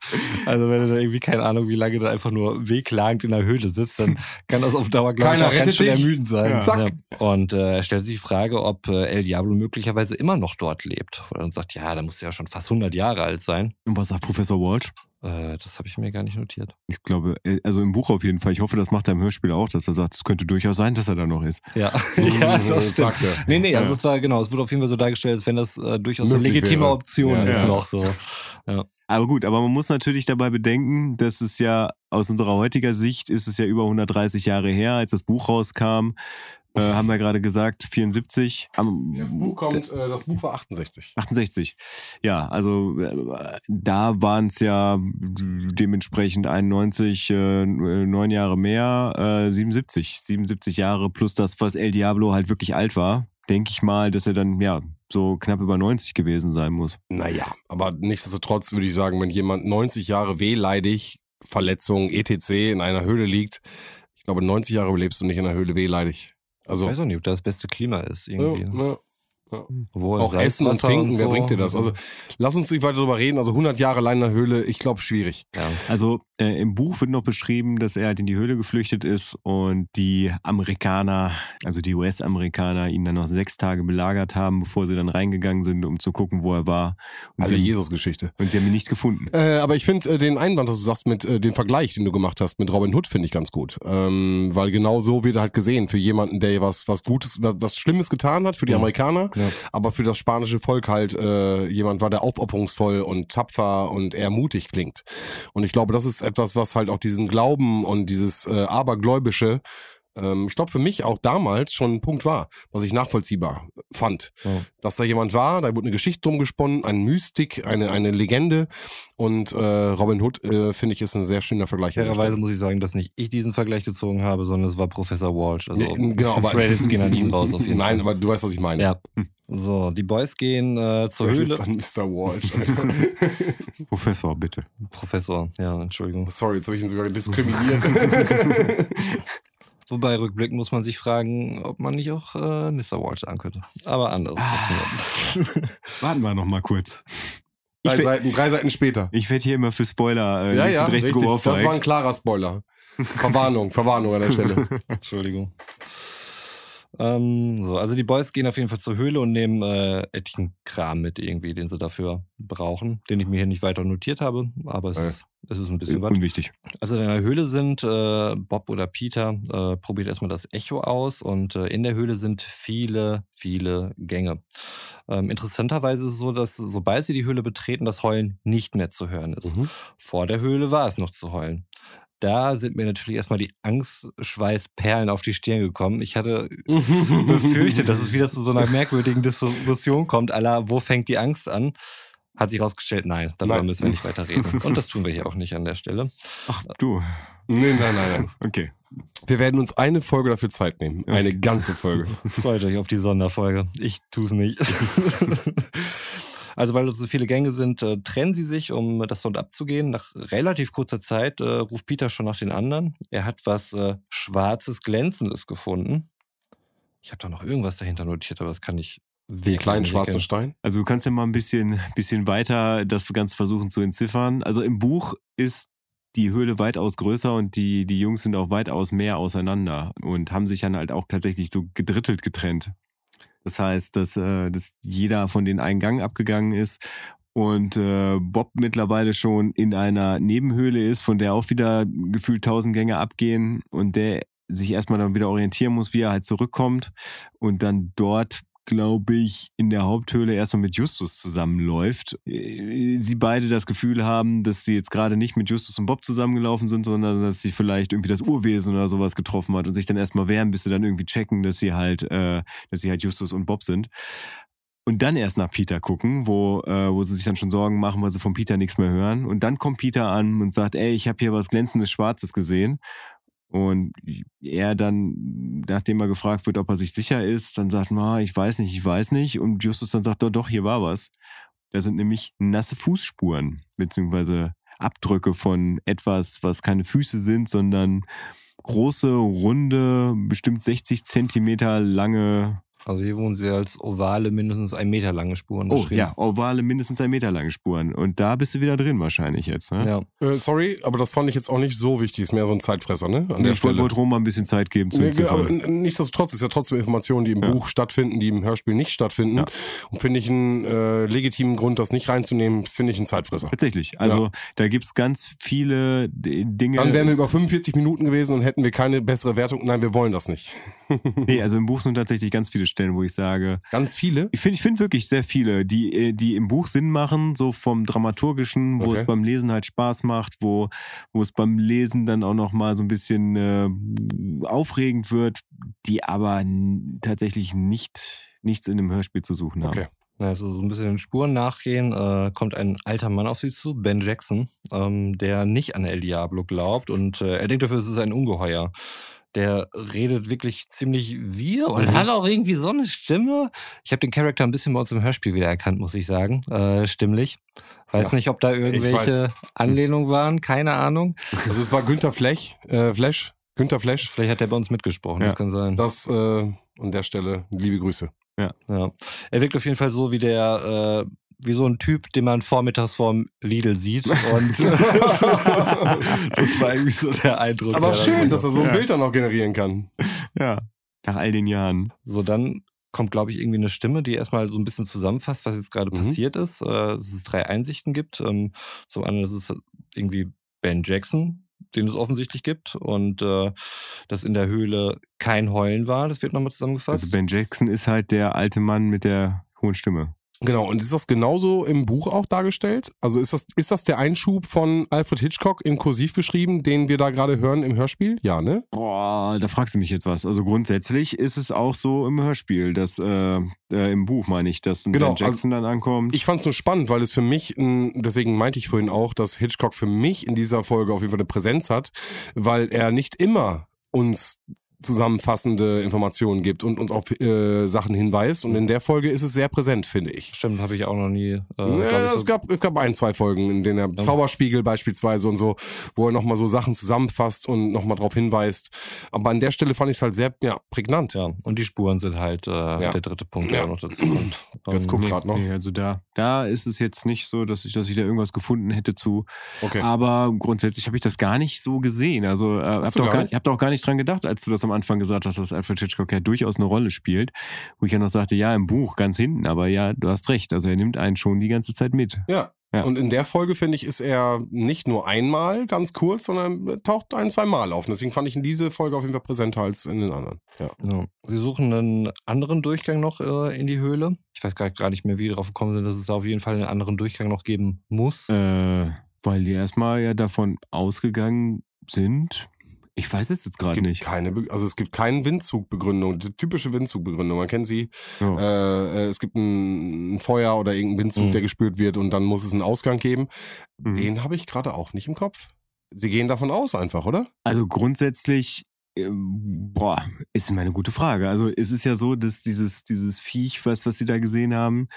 Also wenn er da irgendwie, keine Ahnung, wie lange da einfach nur wehklagend in der Höhle sitzt, dann kann das auf Dauer, glaube ich, auch ganz schön dich. ermüdend sein. Ja. Zack. Und äh, er stellt sich die Frage, ob äh, El Diablo möglicherweise immer noch dort lebt. Und sagt, ja, da muss er ja schon fast 100 Jahre alt sein. Und was sagt Professor Walsh? Äh, das habe ich mir gar nicht notiert. Ich glaube, äh, also im Buch auf jeden Fall. Ich hoffe, das macht er im Hörspiel auch, dass er sagt, es könnte durchaus sein, dass er da noch ist. Ja, ja das stimmt. Nee, nee, also Ja. es war genau, es wurde auf jeden Fall so dargestellt, als wenn das äh, durchaus eine Möglich legitime wäre. Option Ja, ist noch so. Aber gut, aber man muss natürlich dabei bedenken, dass es ja aus unserer heutiger Sicht ist es ja über 130 Jahre her, als das Buch rauskam. Äh, haben wir gerade gesagt, 74. Am, Das Buch kommt, äh, das Buch war 68. 68. Ja, also äh, da waren es ja dementsprechend 91, äh, neun Jahre mehr, äh, 77. 77 Jahre plus das, was El Diablo halt wirklich alt war. Denke ich mal, dass er dann, ja, so knapp über 90 gewesen sein muss. Naja, aber nichtsdestotrotz würde ich sagen, wenn jemand 90 Jahre wehleidig, Verletzungen, etc. in einer Höhle liegt, ich glaube, 90 Jahre lebst du nicht in der Höhle wehleidig. Ich Also, weiß auch nicht, ob das das beste Klima ist ja, irgendwie. Ja. Obwohl, auch Essen und Trinken, wer so. bringt dir das? Also, lass uns nicht weiter darüber reden. Also, 100 Jahre allein in der Höhle, ich glaube, schwierig. ja. Also äh, im Buch wird noch beschrieben, dass er halt in die Höhle geflüchtet ist und die Amerikaner, also die US-Amerikaner, ihn dann noch sechs Tage belagert haben, bevor sie dann reingegangen sind, um zu gucken, wo er war. Und, Also, Jesus-Geschichte. und sie haben ihn nicht gefunden. Äh, aber ich finde äh, den Einwand, was du sagst, mit äh, dem Vergleich, den du gemacht hast mit Robin Hood, finde ich ganz gut. Ähm, weil genau so wird er halt gesehen. Für jemanden, der was, was Gutes, was, was Schlimmes getan hat, für die Ja. Amerikaner, Ja. aber für das spanische Volk halt äh, jemand war, der aufopferungsvoll und tapfer und eher mutig klingt. Und ich glaube, das ist etwas, was halt auch diesen Glauben und dieses äh, Abergläubische, ähm, ich glaube, für mich auch damals schon ein Punkt war, was ich nachvollziehbar fand. Ja. Dass da jemand war, da wurde eine Geschichte drum gesponnen, eine Mystik, eine, eine Legende. Und äh, Robin Hood, äh, finde ich, ist ein sehr schöner Vergleich. Fairerweise muss ich sagen, dass nicht ich diesen Vergleich gezogen habe, sondern es war Professor Walsh. Also Nee, genau, aber Credits gehen an ihn raus auf jeden Nein, Fall. aber du weißt, was ich meine. Ja, So, die Boys gehen äh, zur Ich Höhle. jetzt an Mr. Walsh. Professor, bitte. Professor, ja, Entschuldigung. Sorry, jetzt habe ich ihn sogar diskriminiert. Wobei rückblickend muss man sich fragen, ob man nicht auch äh, Mr. Walsh sagen könnte. Aber anderes. Warten wir noch mal kurz. Drei, Seiten, drei Seiten später. ich werde hier immer für Spoiler äh, Ja, ja, richtig. Das war ein klarer Spoiler. Verwarnung, Verwarnung an der Stelle. Entschuldigung. Ähm, so, also die Boys gehen auf jeden Fall zur Höhle und nehmen äh, etlichen Kram mit irgendwie, den sie dafür brauchen, den ich mir hier nicht weiter notiert habe, aber es, Äh. ist, es ist ein bisschen was. Unwichtig. Also in der Höhle sind äh, Bob oder Peter äh, probiert erstmal das Echo aus und äh, in der Höhle sind viele, viele Gänge. Ähm, interessanterweise ist es so, dass sobald sie die Höhle betreten, das Heulen nicht mehr zu hören ist. Mhm. Vor der Höhle war es noch zu heulen. Da sind mir natürlich erstmal die Angstschweißperlen auf die Stirn gekommen. Ich hatte befürchtet, dass es wieder zu so einer merkwürdigen Diskussion kommt, aller wo fängt die Angst an? Hat sich herausgestellt, nein, darüber Nein. müssen wir nicht weiter reden. Und das tun wir hier auch nicht an der Stelle. Ach, du. Nee, nein, nein, nein. Okay. Wir werden uns eine Folge dafür Zeit nehmen. Eine ganze Folge. Freut euch auf die Sonderfolge. Ich tu's nicht. Also, weil es so viele Gänge sind, äh, trennen sie sich, um das Sound abzugehen. Nach relativ kurzer Zeit äh, ruft Peter schon nach den anderen. Er hat was äh, Schwarzes, Glänzendes gefunden. Ich habe da noch irgendwas dahinter notiert, aber das kann ich Den kleinen schwarzen. Stein. Also du kannst ja mal ein bisschen, bisschen weiter das Ganze versuchen zu entziffern. Also im Buch ist die Höhle weitaus größer und die, die Jungs sind auch weitaus mehr auseinander und haben sich dann halt auch tatsächlich so gedrittelt getrennt. Das heißt, dass, äh, dass jeder von den einen Gang abgegangen ist und äh, Bob mittlerweile schon in einer Nebenhöhle ist, von der auch wieder gefühlt tausend Gänge abgehen und der sich erstmal dann wieder orientieren muss, wie er halt zurückkommt und dann dort glaube ich, in der Haupthöhle erstmal mit Justus zusammenläuft. Äh, Sie beide das Gefühl haben, dass sie jetzt gerade nicht mit Justus und Bob zusammengelaufen sind, sondern dass sie vielleicht irgendwie das Urwesen oder sowas getroffen hat und sich dann erstmal wehren, bis sie dann irgendwie checken, dass sie halt, äh, dass sie halt Justus und Bob sind. Und dann erst nach Peter gucken, wo, äh, wo sie sich dann schon Sorgen machen, weil sie von Peter nichts mehr hören. Und dann kommt Peter an und sagt, ey, ich habe hier was glänzendes Schwarzes gesehen. Und er dann, nachdem er gefragt wird, ob er sich sicher ist, dann sagt, na, ich weiß nicht, ich weiß nicht. Und Justus dann sagt, doch, doch, hier war was. Da sind nämlich nasse Fußspuren, beziehungsweise Abdrücke von etwas, was keine Füße sind, sondern große, runde, bestimmt 60 Zentimeter lange, Also hier wurden sie als ovale, mindestens ein Meter lange Spuren oh ja, ovale, mindestens ein Meter lange Spuren. Und da bist du wieder drin wahrscheinlich jetzt, ne? Ja. Äh, sorry, aber das fand ich jetzt auch nicht so wichtig. Ist mehr so ein Zeitfresser, ne? An der ich wollte Stelle. wollte Roma ein bisschen Zeit geben zu Nee, aber nichtsdestotrotz ist ja trotzdem Informationen, die im Ja. Buch stattfinden, die im Hörspiel nicht stattfinden. Ja. Und finde ich einen äh, legitimen Grund, das nicht reinzunehmen, finde ich einen Zeitfresser. Tatsächlich. Also da gibt's ganz viele Dinge. Dann wären wir über 45 Minuten gewesen und hätten wir keine bessere Wertung. Nein, wir wollen das nicht. nee, also im Buch sind tatsächlich ganz viele Stellen, wo ich sage, Ganz viele. ich finde ich finde wirklich sehr viele, die, äh, die im Buch Sinn machen, so vom Dramaturgischen, wo Okay. es beim Lesen halt Spaß macht, wo, wo es beim Lesen dann auch nochmal so ein bisschen äh, aufregend wird, die aber tatsächlich nicht nichts in dem Hörspiel zu suchen haben. Okay. Also so ein bisschen den Spuren nachgehen, äh, kommt ein alter Mann auf sie zu, Ben Jackson, ähm, der nicht an El Diablo glaubt und äh, er denkt dafür, es ist ein Ungeheuer. Der redet wirklich ziemlich wir und Mhm. hat auch irgendwie so eine Stimme. Ich habe den Charakter ein bisschen bei uns im Hörspiel wiedererkannt, muss ich sagen, äh, stimmlich. Weiß Ja, nicht, ob da irgendwelche Anlehnungen waren, keine Ahnung. Also es war Günther Flech, äh, Flash, Günther Flash. Vielleicht hat er bei uns mitgesprochen, Ja. das kann sein. Das äh, an der Stelle liebe Grüße. Ja. Er wirkt auf jeden Fall so wie der, äh, wie so ein Typ, den man vormittags vorm Lidl sieht. Und das war irgendwie so der Eindruck. Aber der schön, dann dass er so ein Ja. Bild dann auch generieren kann. Ja, nach all den Jahren. So, dann kommt, glaube ich, irgendwie eine Stimme, die erstmal so ein bisschen zusammenfasst, was jetzt gerade Mhm. passiert ist. Äh, dass es drei Einsichten gibt. Ähm, zum anderen, dass es irgendwie Ben Jackson, den es offensichtlich gibt. Und äh, dass in der Höhle kein Heulen war. Das wird nochmal zusammengefasst. Also Ben Jackson ist halt der alte Mann mit der hohen Stimme. Genau, und ist das genauso im Buch auch dargestellt? Also ist das, ist das der Einschub von Alfred Hitchcock in Kursiv geschrieben, den wir da gerade hören im Hörspiel? Ja, ne? Boah, da fragst du mich jetzt was. Also grundsätzlich ist es auch so im Hörspiel, dass äh, äh, im Buch meine ich, dass ein Genau, Ben Jackson dann ankommt. Ich fand es nur spannend, weil es für mich, ein, deswegen meinte ich vorhin auch, dass Hitchcock für mich in dieser Folge auf jeden Fall eine Präsenz hat, weil er nicht immer uns zusammenfassende Informationen gibt und uns auf äh, Sachen hinweist. Und in der Folge ist es sehr präsent, finde ich. Stimmt, habe ich auch noch nie. Äh, ja, es, gab, es gab ein, zwei Folgen, in denen er ja. Zauberspiegel beispielsweise und so, wo er nochmal so Sachen zusammenfasst und nochmal drauf hinweist. Aber an der Stelle fand ich es halt sehr ja, prägnant. Ja, und die Spuren sind halt äh, ja. der dritte Punkt, der ja. noch dazu kommt. Jetzt guck gerade noch. Nee, also da, da ist es jetzt nicht so, dass ich, dass ich da irgendwas gefunden hätte zu. Okay. Aber grundsätzlich habe ich das gar nicht so gesehen. Also äh, habt auch, gar, habt auch gar nicht dran gedacht, als du das am Anfang gesagt hast, dass Alfred Hitchcock ja durchaus eine Rolle spielt. Wo ich ja noch sagte, ja, im Buch ganz hinten, aber ja, du hast recht. Also er nimmt einen schon die ganze Zeit mit. Ja, ja. Und in der Folge, finde ich, ist er nicht nur einmal ganz kurz, sondern taucht ein, zwei Mal auf. Und deswegen fand ich in diese Folge auf jeden Fall präsenter als in den anderen. Ja. ja. Sie suchen einen anderen Durchgang noch äh, in die Höhle. Ich weiß gar, gar nicht mehr, wie die darauf gekommen sind, dass es da auf jeden Fall einen anderen Durchgang noch geben muss. Äh, weil die erstmal ja davon ausgegangen sind, ich weiß es jetzt gerade nicht. Keine, also es gibt keine Windzugbegründung, die typische Windzugbegründung. Man kennt sie. Oh. Äh, es gibt ein, ein, Feuer oder irgendeinen Windzug, mhm. der gespürt wird und dann muss es einen Ausgang geben. Mhm. Den habe ich gerade auch nicht im Kopf. Sie gehen davon aus einfach, oder? Also grundsätzlich äh, Boah, ist immer eine gute Frage. Also es ist ja so, dass dieses, dieses Viech, was, was Sie da gesehen haben,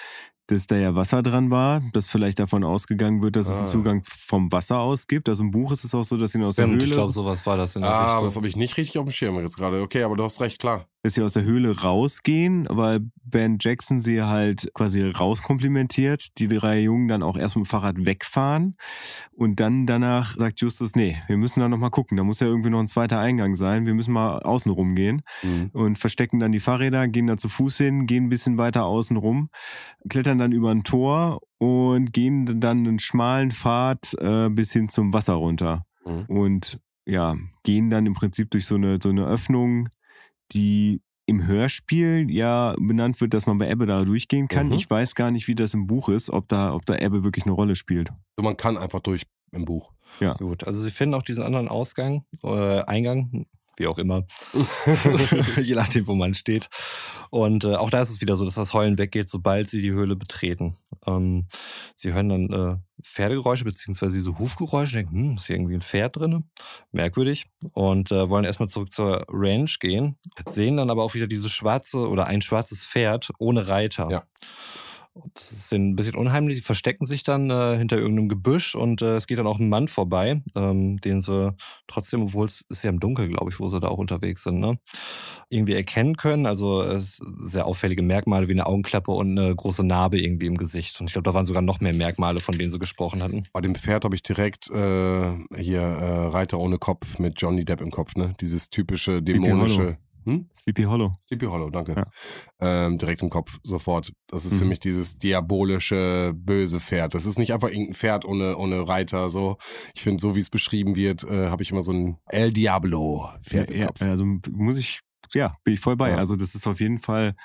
dass da ja Wasser dran war, dass vielleicht davon ausgegangen wird, dass ah. es einen ah. Zugang vom Wasser aus gibt. Also im Buch ist es auch so, dass sie aus der Höhle... Ich glaube, sowas war das in der Ah, Richtung. das habe ich nicht richtig auf dem Schirm jetzt gerade. Okay, aber du hast recht, klar dass sie aus der Höhle rausgehen, weil Ben Jackson sie halt quasi rauskomplimentiert, die drei Jungen dann auch erst mit dem Fahrrad wegfahren und dann danach sagt Justus, nee, wir müssen da nochmal gucken, da muss ja irgendwie noch ein zweiter Eingang sein, wir müssen mal außen rum gehen mhm. und verstecken dann die Fahrräder, gehen da zu Fuß hin, gehen ein bisschen weiter außen rum, klettern dann über ein Tor und gehen dann einen schmalen Pfad äh, bis hin zum Wasser runter mhm. und ja, gehen dann im Prinzip durch so eine, so eine Öffnung die im Hörspiel ja benannt wird, dass man bei Ebbe da durchgehen kann. Mhm. Ich weiß gar nicht, wie das im Buch ist, ob da, ob da Ebbe wirklich eine Rolle spielt. Also man kann einfach durch im Buch. Ja. Gut, also Sie finden auch diesen anderen Ausgang, äh, Eingang, wie auch immer. Je nachdem, wo man steht. Und äh, auch da ist es wieder so, dass das Heulen weggeht, sobald sie die Höhle betreten. Ähm, sie hören dann äh, Pferdegeräusche beziehungsweise diese Hufgeräusche, denken, hm, ist hier irgendwie ein Pferd drin? Merkwürdig. Und äh, wollen erstmal zurück zur Ranch gehen, sehen dann aber auch wieder dieses schwarze oder ein schwarzes Pferd ohne Reiter. Ja. Das ist ein bisschen unheimlich. Die verstecken sich dann äh, hinter irgendeinem Gebüsch und äh, es geht dann auch ein Mann vorbei, ähm, den sie trotzdem, obwohl es ist ja im Dunkeln, glaube ich, wo sie da auch unterwegs sind, ne? irgendwie erkennen können. Also es sehr auffällige Merkmale wie eine Augenklappe und eine große Narbe irgendwie im Gesicht. Und ich glaube, da waren sogar noch mehr Merkmale, von denen sie gesprochen hatten. Bei dem Pferd habe ich direkt äh, hier äh, Reiter ohne Kopf mit Johnny Depp im Kopf, ne? Dieses typische dämonische. Hm? Sleepy Hollow. Sleepy Hollow, danke. Ja. Ähm, direkt im Kopf, sofort. Das ist mhm. für mich dieses diabolische, böse Pferd. Das ist nicht einfach irgendein Pferd ohne, ohne Reiter. So. Ich finde, so wie es beschrieben wird, äh, habe ich immer so ein El Diablo-Pferd ja, im Kopf. Ja, also muss ich, ja, bin ich voll bei. Ja. Also das ist auf jeden Fall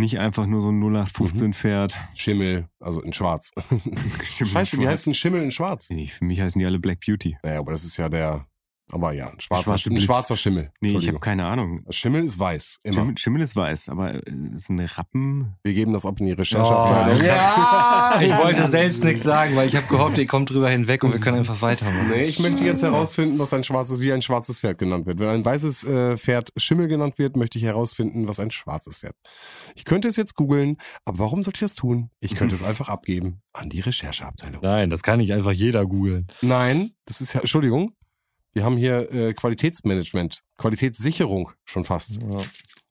nicht einfach nur so ein 0815-Pferd. Mhm. Schimmel, also in schwarz. Scheiße, wie heißt ein Schimmel in schwarz? Nee, für mich heißen die alle Black Beauty. Naja, aber das ist ja der aber ja, ein schwarzer, ein schwarzer Schimmel. Nee, ich habe keine Ahnung. Schimmel ist weiß. Immer. Schimmel, Schimmel ist weiß, aber äh, ist ein Rappen. Wir geben das ab in die Rechercheabteilung. Oh, ja. ich wollte selbst nichts sagen, weil ich habe gehofft, ihr kommt drüber hinweg und wir können einfach weitermachen. Nee, ich möchte jetzt herausfinden, was ein schwarzes, wie ein schwarzes Pferd genannt wird. Wenn ein weißes äh, Pferd Schimmel genannt wird, möchte ich herausfinden, was ein schwarzes Pferd. Ich könnte es jetzt googeln, aber warum sollte ich das tun? Ich könnte es einfach abgeben an die Rechercheabteilung. Nein, das kann nicht einfach jeder googeln. Nein, das ist ja, Entschuldigung, wir haben hier äh, Qualitätsmanagement, Qualitätssicherung schon fast. Ja.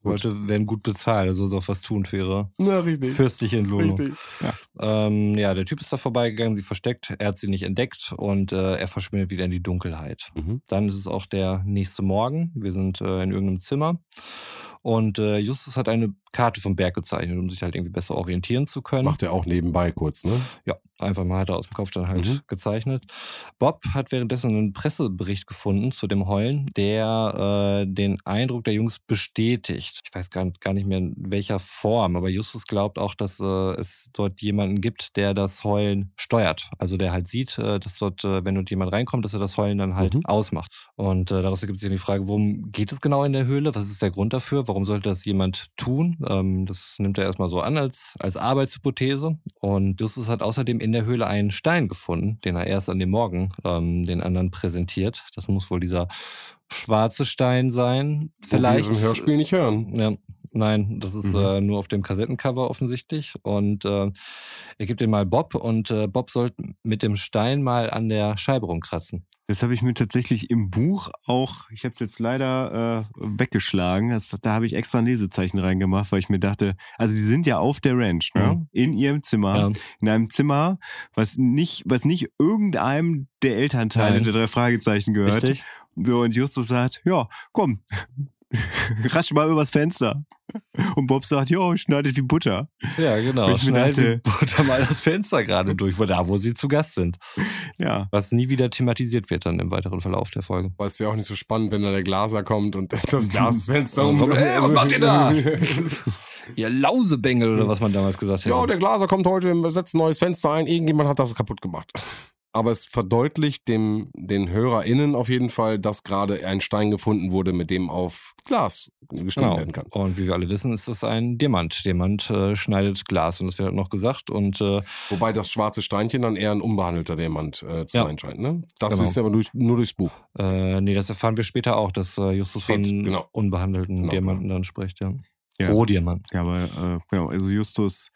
Leute werden gut bezahlt, also auch was tun für ihre Na, richtig. fürstliche Entlohnung. Richtig. Ja. Ähm, ja, der Typ ist da vorbeigegangen, sie versteckt, er hat sie nicht entdeckt und äh, er verschwindet wieder in die Dunkelheit. Mhm. Dann ist es auch der nächste Morgen. Wir sind äh, in irgendeinem Zimmer und äh, Justus hat eine Karte vom Berg gezeichnet, um sich halt irgendwie besser orientieren zu können. Macht er auch nebenbei kurz, ne? Ja, einfach mal hat er aus dem Kopf dann halt mhm. gezeichnet. Bob hat währenddessen einen Pressebericht gefunden zu dem Heulen, der äh, den Eindruck der Jungs bestätigt. Ich weiß gar, gar nicht mehr in welcher Form, aber Justus glaubt auch, dass äh, es dort jemanden gibt, der das Heulen steuert. Also der halt sieht, äh, dass dort, äh, wenn dort jemand reinkommt, dass er das Heulen dann halt mhm. ausmacht. Und äh, daraus ergibt sich die Frage, worum geht es genau in der Höhle? Was ist der Grund dafür? Warum sollte das jemand tun? Ähm, das nimmt er erstmal so an als, als Arbeitshypothese. Und Justus hat außerdem in der Höhle einen Stein gefunden, den er erst an dem Morgen ähm, den anderen präsentiert. Das muss wohl dieser schwarze Stein sein. Vielleicht. Es im Hörspiel nicht hören. Ja, nein, das ist Mhm. äh, nur auf dem Kassettencover offensichtlich. Und äh, er gibt den mal Bob und äh, Bob soll mit dem Stein mal an der Scheibe rumkratzen. Das habe ich mir tatsächlich im Buch auch, ich habe es jetzt leider äh, weggeschlagen. Das, da habe ich extra ein Lesezeichen reingemacht, weil ich mir dachte, also die sind ja auf der Ranch, ne? Mhm. In ihrem Zimmer. Ja. In einem Zimmer, was nicht, was nicht irgendeinem der Elternteile Nein. der drei Fragezeichen gehört. Richtig? So, und Justus sagt, ja, komm, ratsch mal übers Fenster. Und Bob sagt, ja, schneidet wie Butter. Ja, genau. Ich mir Schneiden dachte- Butter mal das Fenster gerade durch, wo da, wo sie zu Gast sind. Ja. Was nie wieder thematisiert wird dann im weiteren Verlauf der Folge. Weil es wäre auch nicht so spannend, wenn da der Glaser kommt und das Glasfenster um. kommt, "Ey, was macht ihr da?" Ihr Lausebengel oder was man damals gesagt hat. Ja, der Glaser kommt heute, wir setzen ein neues Fenster ein, irgendjemand hat das kaputt gemacht. Aber es verdeutlicht dem, den HörerInnen auf jeden Fall, dass gerade ein Stein gefunden wurde, mit dem auf Glas geschnitten Genau. werden kann. Und wie wir alle wissen, ist das ein Diamant. Diamant äh, schneidet Glas und das wird halt noch gesagt. Und äh, Wobei das schwarze Steinchen dann eher ein unbehandelter Diamant äh, zu Ja. sein scheint. Ne? Das Genau. ist aber durch, nur durchs Buch. äh, nee, das erfahren wir später auch, dass äh, Justus von Steht, genau. unbehandelten Genau, Diamanten dann spricht. Ja. Ja. Rohdiamant. Ja, aber äh, genau, also Justus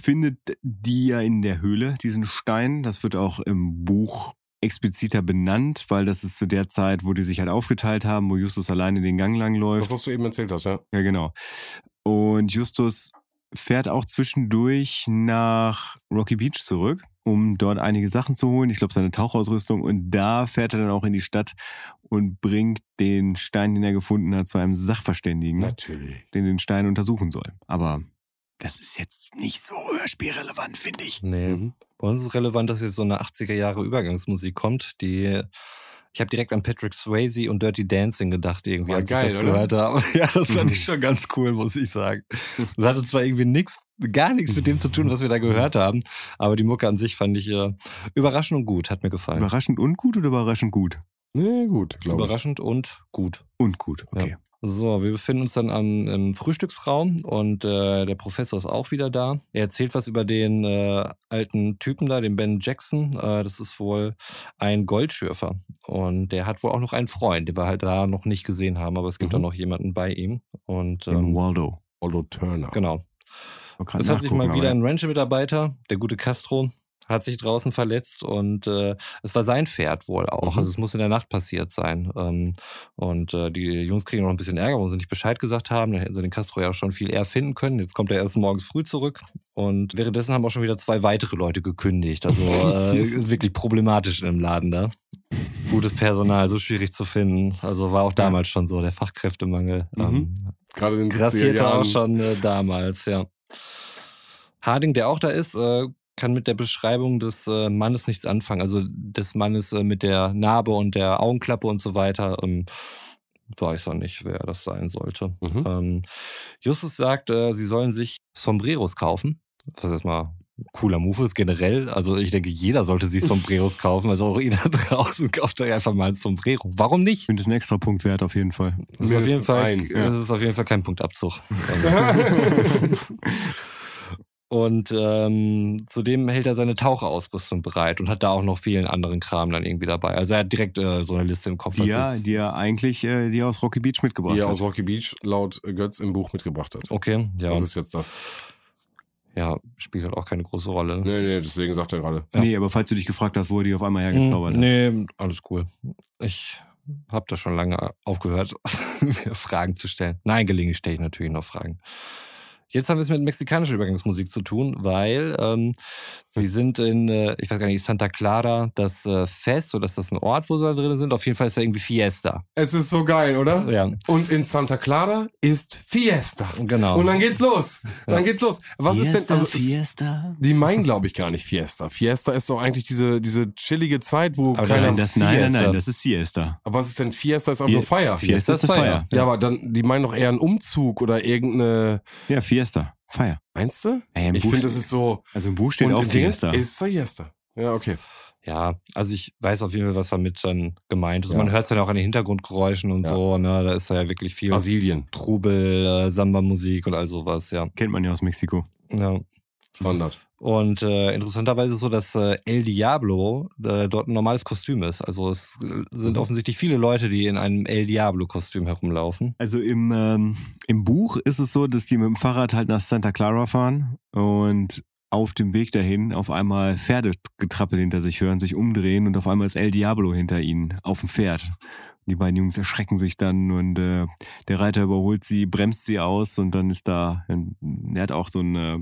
findet die ja in der Höhle, diesen Stein. Das wird auch im Buch expliziter benannt, weil das ist zu der Zeit, wo die sich halt aufgeteilt haben, wo Justus alleine den Gang lang Das, läuft. was du eben erzählt hast, ja. Ja, genau. Und Justus fährt auch zwischendurch nach Rocky Beach zurück, um dort einige Sachen zu holen. Ich glaube, seine Tauchausrüstung. Und da fährt er dann auch in die Stadt und bringt den Stein, den er gefunden hat, zu einem Sachverständigen Natürlich. den den Stein untersuchen soll. Aber das ist jetzt nicht so hörspielrelevant, finde ich. Nee. Mhm. Bei uns ist relevant, dass jetzt so eine 80er Jahre Übergangsmusik kommt, die ich habe direkt an Patrick Swayze und Dirty Dancing gedacht, irgendwie, War als geil, ich das oder? gehört habe. Ja, das fand ich schon ganz cool, muss ich sagen. Das hatte zwar irgendwie nichts, gar nichts mit dem zu tun, was wir da gehört haben, aber die Mucke an sich fand ich äh, überraschend und gut, hat mir gefallen. Überraschend und gut oder überraschend gut? Nee, gut, glaube ich. Überraschend und gut. Und gut, okay. So, wir befinden uns dann am, im Frühstücksraum und äh, der Professor ist auch wieder da. Er erzählt was über den äh, alten Typen da, den Ben Jackson. Äh, das ist wohl ein Goldschürfer. Und der hat wohl auch noch einen Freund, den wir halt da noch nicht gesehen haben, aber es gibt Mhm. da noch jemanden bei ihm. Und ähm, Waldo. Waldo Turner. genau. Es hat sich mal wieder ein Rancher-Mitarbeiter, der gute Castro, hat sich draußen verletzt und äh, es war sein Pferd wohl auch. Mhm. Also es muss in der Nacht passiert sein. Ähm, und äh, die Jungs kriegen noch ein bisschen Ärger, wo sie nicht Bescheid gesagt haben. Dann hätten sie den Castro ja schon viel eher finden können. Jetzt kommt er erst morgens früh zurück. Und währenddessen haben auch schon wieder zwei weitere Leute gekündigt. Also äh, wirklich problematisch im Laden da. Gutes Personal, so schwierig zu finden. Also war auch damals schon so, der Fachkräftemangel. Mhm. Ähm, Gerade in den 70er grassierte auch schon äh, damals, ja. Harding, der auch da ist, äh, kann mit der Beschreibung des äh, Mannes nichts anfangen. Also des Mannes äh, mit der Narbe und der Augenklappe und so weiter. Ähm, weiß er nicht, wer das sein sollte. Mhm. Ähm, Justus sagt, äh, sie sollen sich Sombreros kaufen. Was erstmal ein cooler Move ist generell. Also ich denke, jeder sollte sich Sombreros kaufen. Also auch ihr da draußen kauft euch einfach mal ein Sombrero. Warum nicht? Ich finde es ein extra Punkt wert auf jeden Fall. Das ist, auf jeden Fall, ein, ja. das ist auf jeden Fall kein Punktabzug. Und ähm, zudem hält er seine Taucherausrüstung bereit und hat da auch noch vielen anderen Kram dann irgendwie dabei. Also er hat direkt äh, so eine Liste im Kopf. Ja, die er eigentlich äh, die er aus Rocky Beach mitgebracht Die er hat. aus Rocky Beach laut Götz im Buch mitgebracht hat. Okay, ja. Was ist jetzt das? ja, spielt halt auch keine große Rolle. Nee, nee, deswegen sagt er gerade. Ja. Nee, aber falls du dich gefragt hast, wo er die auf einmal Hm, hergezaubert hat. nee, alles cool. Ich habe da schon lange aufgehört, mir Fragen zu stellen. Nein, gelegentlich stelle ich natürlich noch Fragen. Jetzt haben wir es mit mexikanischer Übergangsmusik zu tun, weil ähm, sie sind in, äh, ich weiß gar nicht, Santa Clara das äh, Fest oder ist das ein Ort, wo sie da drin sind? Auf jeden Fall ist da irgendwie Fiesta. Es ist so geil, oder? Ja, Und in Santa Clara ist Fiesta. genau. Und dann geht's los. Dann Ja. geht's los. Was ist denn, also, es- Fiesta? die meinen, glaube ich, gar nicht Fiesta. Fiesta ist doch eigentlich diese, diese chillige Zeit, wo Aber keiner. Nein, das, nein, nein, nein, das ist Siesta. aber was ist denn Fiesta? Ist einfach nur Feier. Fiesta ist eine Feier. Ja, aber dann, die meinen doch eher einen Umzug oder irgendeine. Ja, Fiesta. Feier. Meinst du? Im Ich finde, das ist so. Also im Buch steht auch Fiesta. Ist Siesta. Ja, okay. Ja, also ich weiß auf jeden Fall, was damit dann gemeint ist. Ja. Man hört es dann auch an den Hintergrundgeräuschen und Ja. so, ne? Da ist ja wirklich viel Brasilien, Trubel, äh, Samba-Musik und all sowas, ja. Kennt man ja aus Mexiko. ja. Standard. Und äh, interessanterweise ist so, dass äh, El Diablo äh, dort ein normales Kostüm ist. Also es äh, sind Mhm. offensichtlich viele Leute, die in einem El Diablo-Kostüm herumlaufen. Also im, ähm, im Buch ist es so, dass die mit dem Fahrrad halt nach Santa Clara fahren und auf dem Weg dahin auf einmal Pferdegetrappel hinter sich hören, sich umdrehen und auf einmal ist El Diablo hinter ihnen auf dem Pferd. Die beiden Jungs erschrecken sich dann und äh, der Reiter überholt sie, bremst sie aus und dann ist da, er hat auch so ein, äh,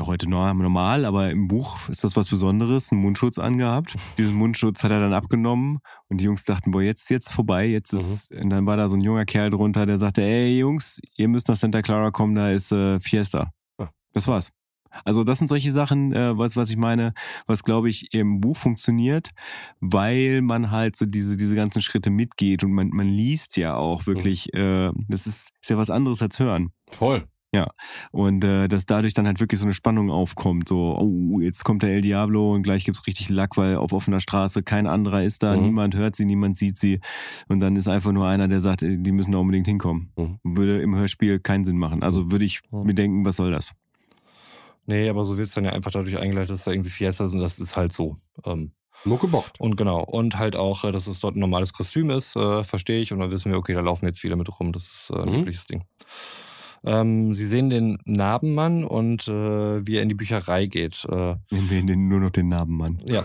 ja, heute no- normal, aber im Buch ist das was Besonderes, einen Mundschutz angehabt. Diesen Mundschutz hat er dann abgenommen und die Jungs dachten, boah, jetzt jetzt vorbei, jetzt ist, und dann war da so ein junger Kerl drunter, der sagte, ey Jungs, ihr müsst nach Santa Clara kommen, da ist äh, Fiesta. Ah. Das war's. Also das sind solche Sachen, äh, was, was ich meine, was glaube ich im Buch funktioniert, weil man halt so diese, diese ganzen Schritte mitgeht und man, man liest ja auch wirklich, äh, das ist, ist ja was anderes als hören. Voll. Und äh, dass dadurch dann halt wirklich so eine Spannung aufkommt. So, oh, jetzt kommt der El Diablo und gleich gibt's richtig Lack, weil auf offener Straße kein anderer ist da, Mhm. niemand hört sie, niemand sieht sie. Und dann ist einfach nur einer, der sagt, äh, die müssen da unbedingt hinkommen. Mhm. Würde im Hörspiel keinen Sinn machen. Also würde ich Mhm. mir denken, was soll das? Nee, aber so wird es dann ja einfach dadurch eingeleitet, dass da irgendwie Fiesta ist und das ist halt so. Ähm, Mucke bockt. und genau. Und halt auch, äh, dass es dort ein normales Kostüm ist, äh, verstehe ich. Und dann wissen wir, okay, da laufen jetzt viele mit rum. Das ist äh, ein Mhm. wirkliches Ding. Ähm, sie sehen den Narbenmann und äh, wie er in die Bücherei geht. Äh, Nennen wir ihn nur noch den Narbenmann. Ja.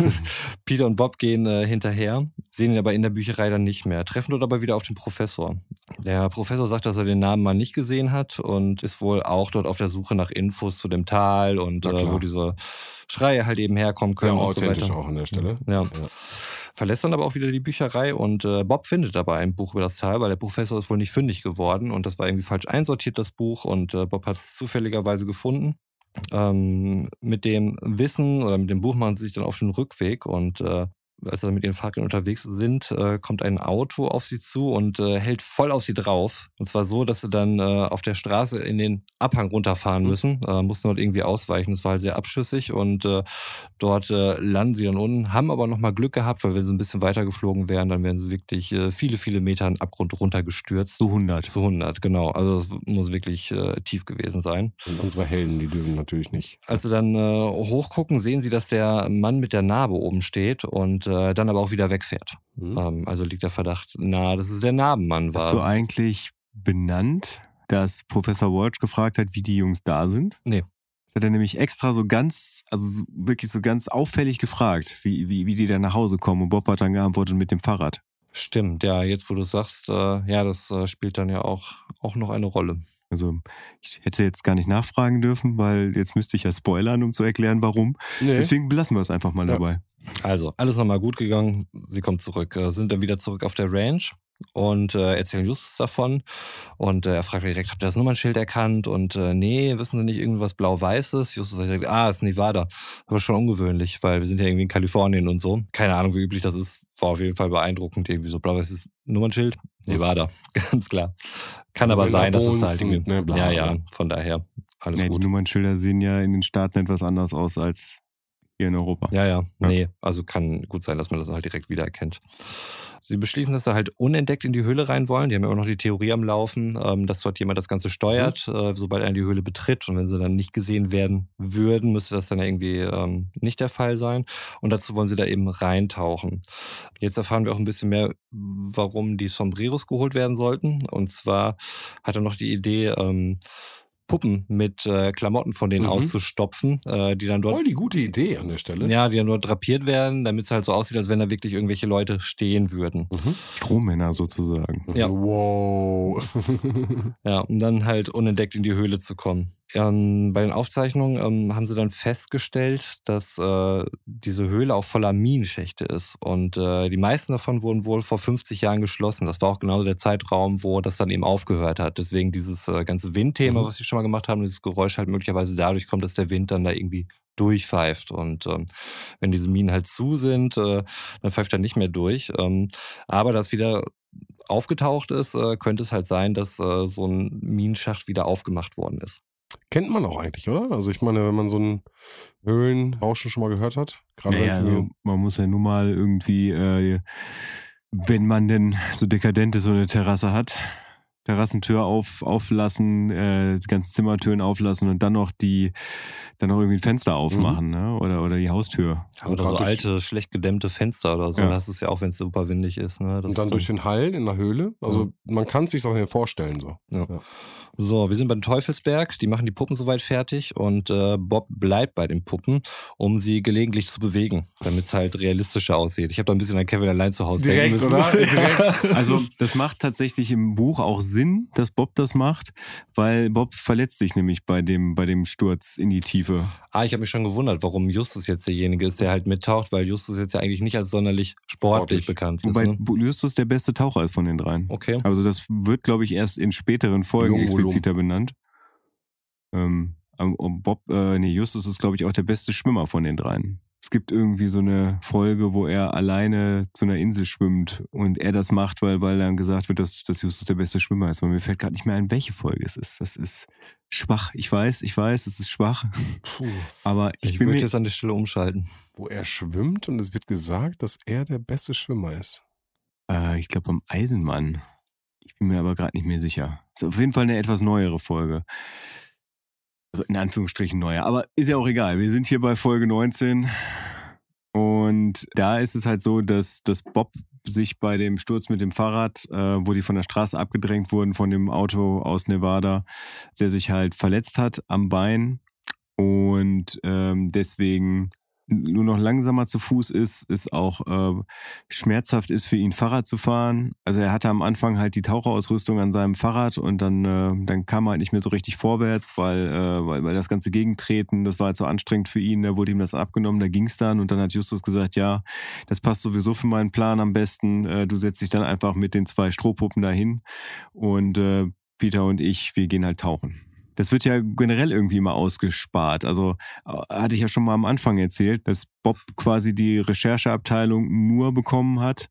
Peter und Bob gehen äh, hinterher, sehen ihn aber in der Bücherei dann nicht mehr, treffen dort aber wieder auf den Professor. Der Professor sagt, dass er den Namen mal nicht gesehen hat und ist wohl auch dort auf der Suche nach Infos zu dem Tal und äh, wo diese Schreie halt eben herkommen Sehr können und so authentisch weiter. auch an der Stelle. Ja. Verlässt dann aber auch wieder die Bücherei und äh, Bob findet aber ein Buch über das Tal, weil der Professor ist wohl nicht fündig geworden und das war irgendwie falsch einsortiert, das Buch, und äh, Bob hat es zufälligerweise gefunden. Ähm, mit dem Wissen oder mit dem Buch machen sie sich dann auf den Rückweg und äh, als sie mit ihren Fahrrädern unterwegs sind, äh, kommt ein Auto auf sie zu und äh, hält voll auf sie drauf. Und zwar so, dass sie dann äh, auf der Straße in den Abhang runterfahren Mhm. müssen, äh, mussten dort irgendwie ausweichen. Das war halt sehr abschüssig und äh, dort äh, landen sie dann unten, haben aber nochmal Glück gehabt, weil wenn sie ein bisschen weiter geflogen wären, dann wären sie wirklich viele, viele Meter in den Abgrund runtergestürzt. So 100. Zu 100, genau. Also es muss wirklich tief gewesen sein. Und unsere Helden, die dürfen natürlich nicht. Als sie dann hochgucken, sehen sie, dass der Mann mit der Narbe oben steht und äh, dann aber auch wieder wegfährt. Mhm. Ähm, also liegt der Verdacht nahe, dass es der Narbenmann Hast du war. eigentlich benannt, dass Professor Walsh gefragt hat, wie die Jungs da sind? Nee. Das hat er nämlich extra so ganz, also so- wirklich so ganz auffällig gefragt, wie, wie, wie die dann nach Hause kommen. Und Bob hat dann geantwortet mit dem Fahrrad. Stimmt, ja, jetzt wo du sagst, äh, ja, das äh, spielt dann ja auch, auch noch eine Rolle. Also ich hätte jetzt gar nicht nachfragen dürfen, weil jetzt müsste ich ja spoilern, um zu erklären, warum. Nee. Deswegen belassen wir es einfach mal Ja. dabei. Also, alles nochmal gut gegangen. Sie kommt zurück, äh, sind dann wieder zurück auf der Ranch und äh, erzählen Justus davon. Und äh, er fragt direkt, habt ihr das Nummernschild erkannt? Und äh, nee, wissen Sie nicht irgendwas Blau-Weißes? Justus sagt direkt, ah, ist Nevada. Aber schon ungewöhnlich, weil wir sind ja irgendwie in Kalifornien und so. Keine Ahnung, wie üblich das ist. War auf jeden Fall beeindruckend. Irgendwie so blau-weißes Nummernschild. Nevada, ganz klar. Kann aber sein, dass es halt irgendwie... ne, bla, ja, ja, von daher alles Nee, die gut. Nummernschilder sehen ja in den Staaten etwas anders aus als hier in Europa. Ja, ja, Ja. nee, also kann gut sein, dass man das halt direkt wiedererkennt. Sie beschließen, dass sie halt unentdeckt in die Höhle rein wollen. Die haben immer noch die Theorie am Laufen, ähm, dass dort jemand das Ganze steuert, äh, sobald er in die Höhle betritt. Und wenn sie dann nicht gesehen werden würden, müsste das dann irgendwie ähm, nicht der Fall sein. Und dazu wollen sie da eben reintauchen. Jetzt erfahren wir auch ein bisschen mehr, warum die Sombreros geholt werden sollten. Und zwar hat er noch die Idee, ähm, Puppen mit äh, Klamotten von denen Mhm. auszustopfen, äh, die dann dort Voll die gute Idee an der Stelle. ja, die dann nur drapiert werden, damit es halt so aussieht, als wenn da wirklich irgendwelche Leute stehen würden. Mhm. Strommänner sozusagen. Ja. Wow. Ja, um dann halt unentdeckt in die Höhle zu kommen. Ähm, bei den Aufzeichnungen ähm, haben sie dann festgestellt, dass äh, diese Höhle auch voller Minenschächte ist. Und äh, die meisten davon wurden wohl vor 50 Jahren geschlossen. Das war auch genau der Zeitraum, wo das dann eben aufgehört hat. Deswegen dieses äh, ganze Windthema, Mhm. was wir schon mal gemacht haben, dieses Geräusch halt möglicherweise dadurch kommt, dass der Wind dann da irgendwie durchpfeift. Und ähm, wenn diese Minen halt zu sind, äh, dann pfeift er nicht mehr durch. Ähm, aber das wieder aufgetaucht ist, äh, könnte es halt sein, dass äh, so ein Minenschacht wieder aufgemacht worden ist. Kennt man auch eigentlich, oder? Also ich meine, wenn man so ein Höhlenrauschen schon mal gehört hat. Gerade naja, also man muss ja nun mal irgendwie, äh, wenn man denn so dekadent ist, so eine Terrasse hat, Terrassentür auf, auflassen, äh, die ganzen Zimmertüren auflassen und dann noch die, dann noch irgendwie ein Fenster aufmachen, mhm. ne? Oder, oder die Haustür. Oder so alte, schlecht gedämmte Fenster oder so. Ja. Das ist ja auch, wenn es super windig ist. Ne? Das und dann durch den Hall in der Höhle. Also ja. man kann es sich auch vorstellen so. Ja. So, wir sind beim Teufelsberg, die machen die Puppen soweit fertig und äh, Bob bleibt bei den Puppen, um sie gelegentlich zu bewegen, damit es halt realistischer aussieht. Ich habe da ein bisschen an Kevin allein zu Hause Direkt, oder? Direkt. Also das macht tatsächlich im Buch auch Sinn, dass Bob das macht, weil Bob verletzt sich nämlich bei dem, bei dem Sturz in die Tiefe. Ah, ich habe mich schon gewundert, warum Justus jetzt derjenige ist, der halt mittaucht, weil Justus jetzt ja eigentlich nicht als sonderlich sportlich, sportlich. bekannt ist. Wobei ne? Justus der beste Taucher ist von den dreien. Okay. Also das wird, glaube ich, erst in späteren Folgen expliziter benannt. Ähm, Bob, äh, nee, Justus ist, glaube ich, auch der beste Schwimmer von den dreien. Es gibt irgendwie so eine Folge, wo er alleine zu einer Insel schwimmt und er das macht, weil, weil dann gesagt wird, dass, dass Justus der beste Schwimmer ist. Aber mir fällt gerade nicht mehr ein, welche Folge es ist. Das ist schwach. Ich weiß, ich weiß, es ist schwach. Puh. Aber ich, ich würde jetzt an der Stelle umschalten. Wo er schwimmt und es wird gesagt, dass er der beste Schwimmer ist. Äh, ich glaube, am Eisenmann. Ich bin mir aber gerade nicht mehr sicher. Ist auf jeden Fall eine etwas neuere Folge. Also in Anführungsstrichen neuer. Aber ist ja auch egal. Wir sind hier bei Folge 19. Und da ist es halt so, dass, dass Bob sich bei dem Sturz mit dem Fahrrad, äh, wo die von der Straße abgedrängt wurden von dem Auto aus Nevada, der sich halt verletzt hat am Bein und ähm, deswegen nur noch langsamer zu Fuß ist, ist auch äh, schmerzhaft ist für ihn Fahrrad zu fahren. Also er hatte am Anfang halt die Taucherausrüstung an seinem Fahrrad und dann, äh, dann kam er halt nicht mehr so richtig vorwärts, weil, äh, weil, weil das ganze Gegentreten, das war halt so anstrengend für ihn, da wurde ihm das abgenommen, da ging es dann und dann hat Justus gesagt, ja, das passt sowieso für meinen Plan am besten, äh, du setzt dich dann einfach mit den zwei Strohpuppen dahin und äh, Peter und ich, wir gehen halt tauchen das wird ja generell irgendwie immer ausgespart. Also äh, hatte ich ja schon mal am Anfang erzählt, dass Bob quasi die Rechercheabteilung nur bekommen hat,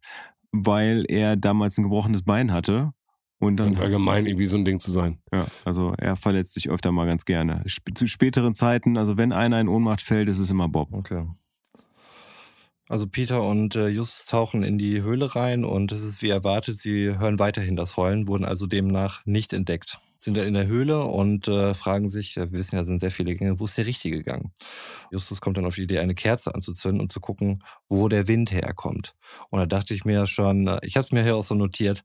weil er damals ein gebrochenes Bein hatte. Und dann. Und allgemein irgendwie so ein Ding zu sein. Ja, also er verletzt sich öfter mal ganz gerne. Zu späteren Zeiten, also wenn einer in Ohnmacht fällt, ist es immer Bob. Okay. Also Peter und äh, Just tauchen in die Höhle rein und es ist wie erwartet, sie hören weiterhin das Heulen, wurden also demnach nicht entdeckt. Sind dann in der Höhle und äh, fragen sich, wir wissen ja, sind sehr viele Gänge, wo ist der richtige Gang? Justus kommt dann auf die Idee, eine Kerze anzuzünden und zu gucken, wo der Wind herkommt. Und da dachte ich mir schon, äh, ich habe es mir hier auch so notiert,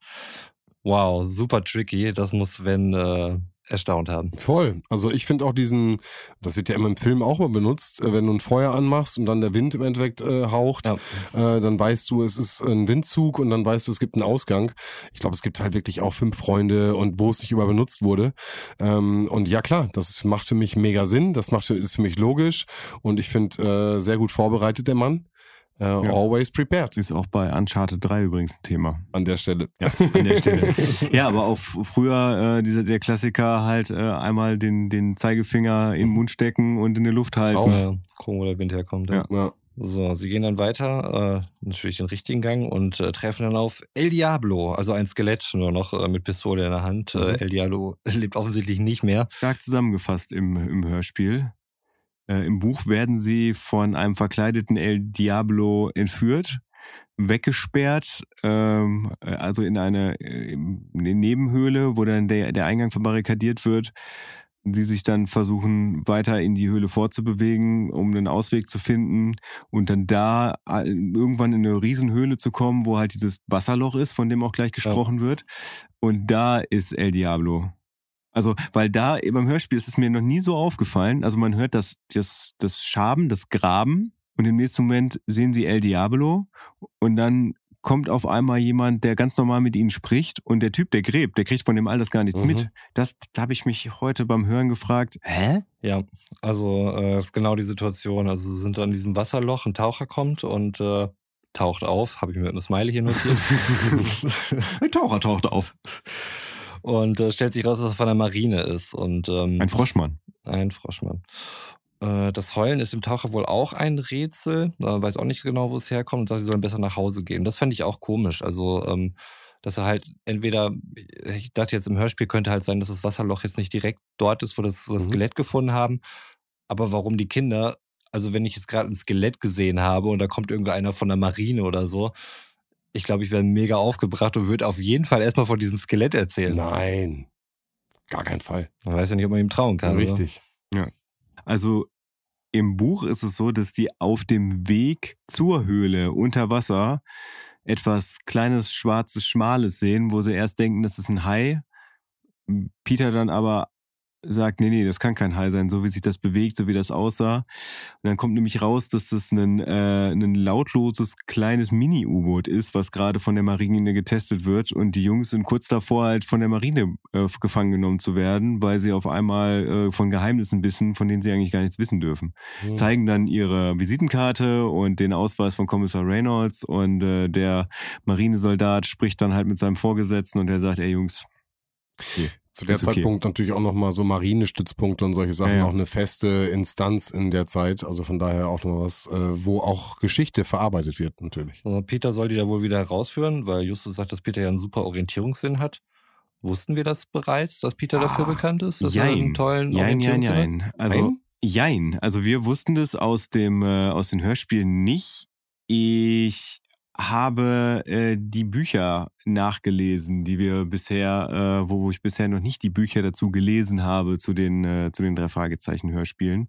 wow, super tricky, das muss, wenn äh, erstaunt haben. Voll. Also ich finde auch diesen, das wird ja immer im Film auch mal benutzt, äh, wenn du ein Feuer anmachst und dann der Wind im Endeffekt äh, haucht, ja. äh, dann weißt du, es ist ein Windzug und dann weißt du, es gibt einen Ausgang. Ich glaube, es gibt halt wirklich auch fünf Freunde und wo es nicht über benutzt wurde. Ähm, und ja klar, das macht für mich mega Sinn, das macht ist für mich logisch und ich finde äh, sehr gut vorbereitet der Mann. Uh, ja. Always prepared. Ist auch bei Uncharted 3 übrigens ein Thema. An der Stelle. Ja, an der Stelle. ja, aber auch früher äh, dieser, der Klassiker halt äh, einmal den, den Zeigefinger in den Mund stecken und in die Luft halten. Auch, ja. Gucken, wo der Wind herkommt. Ja. ja. So, sie gehen dann weiter, äh, natürlich den richtigen Gang und äh, treffen dann auf El Diablo, also ein Skelett nur noch äh, mit Pistole in der Hand. Äh, mhm. El Diablo lebt offensichtlich nicht mehr. Stark zusammengefasst im, im Hörspiel. Äh, Im Buch werden sie von einem verkleideten El Diablo entführt, weggesperrt, ähm, äh, also in eine, äh, eine Nebenhöhle, wo dann der, der Eingang verbarrikadiert wird. Sie sich dann versuchen, weiter in die Höhle vorzubewegen, um einen Ausweg zu finden und dann da äh, irgendwann in eine Riesenhöhle zu kommen, wo halt dieses Wasserloch ist, von dem auch gleich gesprochen ja. wird. Und da ist El Diablo. Also, weil da beim Hörspiel ist es mir noch nie so aufgefallen. Also man hört das, das, das Schaben, das Graben und im nächsten Moment sehen sie El Diablo und dann kommt auf einmal jemand, der ganz normal mit ihnen spricht und der Typ, der gräbt, der kriegt von dem alles gar nichts mhm. mit. Das, da habe ich mich heute beim Hören gefragt, hä? Ja, also äh, ist genau die Situation. Also sie sind an diesem Wasserloch, ein Taucher kommt und äh, taucht auf, habe ich mir mit einem Smiley hier notiert. ein Taucher taucht auf. Und äh, stellt sich raus, dass er von der Marine ist. Und, ähm, ein Froschmann. Ein Froschmann. Äh, das Heulen ist dem Taucher wohl auch ein Rätsel. Er weiß auch nicht genau, wo es herkommt und sagt, sie sollen besser nach Hause gehen. Das fand ich auch komisch. Also, ähm, dass er halt entweder, ich dachte jetzt im Hörspiel könnte halt sein, dass das Wasserloch jetzt nicht direkt dort ist, wo das, das mhm. Skelett gefunden haben. Aber warum die Kinder also wenn ich jetzt gerade ein Skelett gesehen habe und da kommt irgendwie einer von der Marine oder so, ich glaube, ich wäre mega aufgebracht und würde auf jeden Fall erstmal von diesem Skelett erzählen. Nein, gar kein Fall. Man weiß ja nicht, ob man ihm trauen kann. Richtig. Ja. Also im Buch ist es so, dass die auf dem Weg zur Höhle unter Wasser etwas kleines, schwarzes, schmales sehen, wo sie erst denken, das ist ein Hai. Peter dann aber sagt, nee, nee, das kann kein Hai sein, so wie sich das bewegt, so wie das aussah. Und dann kommt nämlich raus, dass das ein, äh, ein lautloses kleines Mini-U-Boot ist, was gerade von der Marine getestet wird. Und die Jungs sind kurz davor, halt von der Marine äh, gefangen genommen zu werden, weil sie auf einmal äh, von Geheimnissen wissen, von denen sie eigentlich gar nichts wissen dürfen. Mhm. Zeigen dann ihre Visitenkarte und den Ausweis von Kommissar Reynolds und äh, der Marinesoldat spricht dann halt mit seinem Vorgesetzten und der sagt, ey Jungs, Zu der Ist okay. Zeitpunkt natürlich auch nochmal so Marinestützpunkte und solche Sachen, Ja, ja. auch eine feste Instanz in der Zeit. Also von daher auch noch was, äh, wo auch Geschichte verarbeitet wird, natürlich. Also Peter soll die da wohl wieder herausführen, weil Justus sagt, dass Peter ja einen super Orientierungssinn hat. Wussten wir das bereits, dass Peter dafür Ah, bekannt ist? Dass er jein. einen tollen Jein, jein, hat? jein. Also, Nein? jein. Also wir wussten das aus dem äh, aus den Hörspielen nicht. Ich habe äh, die Bücher nachgelesen, die wir bisher, äh, wo, wo ich bisher noch nicht die Bücher dazu gelesen habe zu den äh, zu den drei Fragezeichen Hörspielen,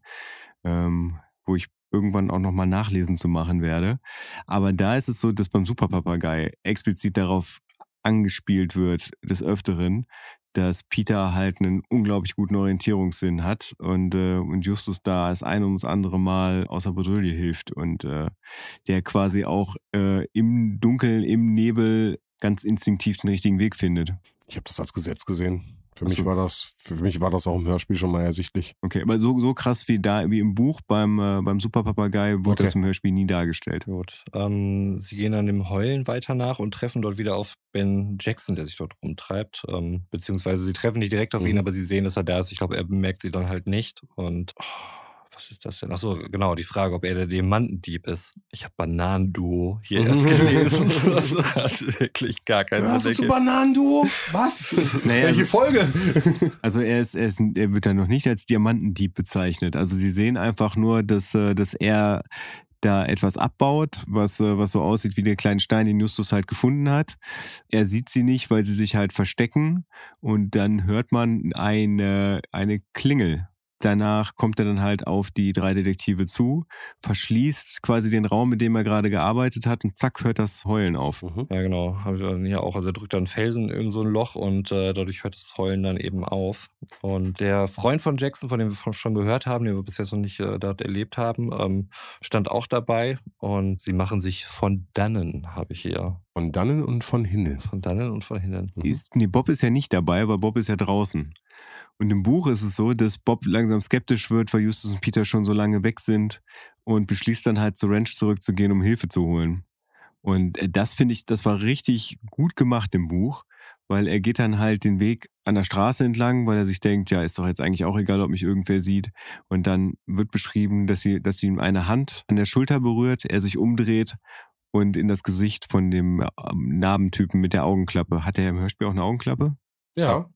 ähm, wo ich irgendwann auch noch mal nachlesen zu machen werde. Aber da ist es so, dass beim Superpapagei explizit darauf angespielt wird des Öfteren, dass Peter halt einen unglaublich guten Orientierungssinn hat und, äh, und Justus da das ein ums andere Mal außer Bredouille hilft und äh, der quasi auch äh, im Dunkeln, im Nebel ganz instinktiv den richtigen Weg findet. Ich habe das als Gesetz gesehen. Für mich war das, für mich war das auch im Hörspiel schon mal ersichtlich. Okay, aber so, so krass wie da, wie im Buch beim, äh, beim Superpapagei wurde Okay. das im Hörspiel nie dargestellt. Gut. Ähm, sie gehen dann dem Heulen weiter nach und treffen dort wieder auf Ben Jackson, der sich dort rumtreibt. Ähm, beziehungsweise sie treffen nicht direkt auf ihn, Mhm. aber sie sehen, dass er da ist. Ich glaube, er bemerkt sie dann halt nicht. Und oh, was ist das denn? Achso, genau, die Frage, ob er der Diamantendieb ist. Ich habe Bananenduo hier erst gelesen. Das hat wirklich gar keinen Hörst du Sinn. zu ergeben. Bananenduo? Was? Naja, Welche Folge? Also er ist, er ist, er wird dann noch nicht als Diamantendieb bezeichnet. Also sie sehen einfach nur, dass, äh, dass er da etwas abbaut, was, äh, was so aussieht wie der kleine Stein, den Justus halt gefunden hat. Er sieht sie nicht, weil sie sich halt verstecken und dann hört man eine, eine Klingel. Danach kommt er dann halt auf die drei Detektive zu, verschließt quasi den Raum, mit dem er gerade gearbeitet hat und zack, hört das Heulen auf. Mhm. Ja, genau. Habe ich dann hier auch. Also er drückt dann Felsen in so ein Loch und äh, dadurch hört das Heulen dann eben auf. Und der Freund von Jackson, von dem wir schon gehört haben, den wir bis jetzt noch nicht äh, dort erlebt haben, ähm, stand auch dabei. Und sie machen sich von dannen, habe ich hier. Von dannen und von hinnen. Von dannen und von hinnen. Ist, nee, Bob ist ja nicht dabei, weil Bob ist ja draußen. Und im Buch ist es so, dass Bob langsam skeptisch wird, weil Justus und Peter schon so lange weg sind und beschließt dann halt zur Ranch zurückzugehen, um Hilfe zu holen. Und äh, das finde ich, das war richtig gut gemacht im Buch, weil er geht dann halt den Weg an der Straße entlang, weil er sich denkt, ja, ist doch jetzt eigentlich auch egal, ob mich irgendwer sieht. Und dann wird beschrieben, dass sie, dass sie ihm eine Hand an der Schulter berührt, er sich umdreht und in das Gesicht von dem ähm, Narbentypen mit der Augenklappe. Hat er im Hörspiel auch eine Augenklappe? Ja.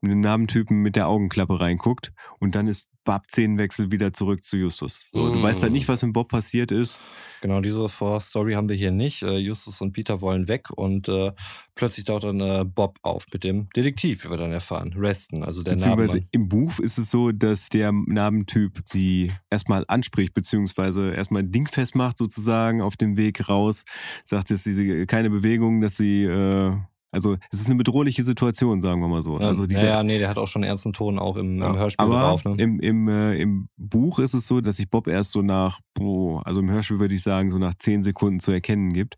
In den Narbentypen mit der Augenklappe reinguckt und dann ist Bab Szenenwechsel wieder zurück zu Justus. So, Du Mm. weißt halt nicht, was mit Bob passiert ist. Genau, diese Vorstory haben wir hier nicht. Äh, Justus und Peter wollen weg und äh, plötzlich taucht dann äh, Bob auf mit dem Detektiv, wie wir dann erfahren. Reston, also der Narbenmann. im Buch ist es so, dass der Narbentyp sie erstmal anspricht, beziehungsweise erstmal dingfest macht sozusagen auf dem Weg raus. Sagt, dass sie keine Bewegung, dass sie, äh, also es ist eine bedrohliche Situation, sagen wir mal so. Ja, also die, ja, ja, nee, der hat auch schon einen ernsten Ton auch im, Ja, im Hörspiel Aber drauf. Ne? im, im, äh, im Buch ist es so, dass sich Bob erst so nach, boah, also im Hörspiel würde ich sagen, so nach zehn Sekunden zu erkennen gibt.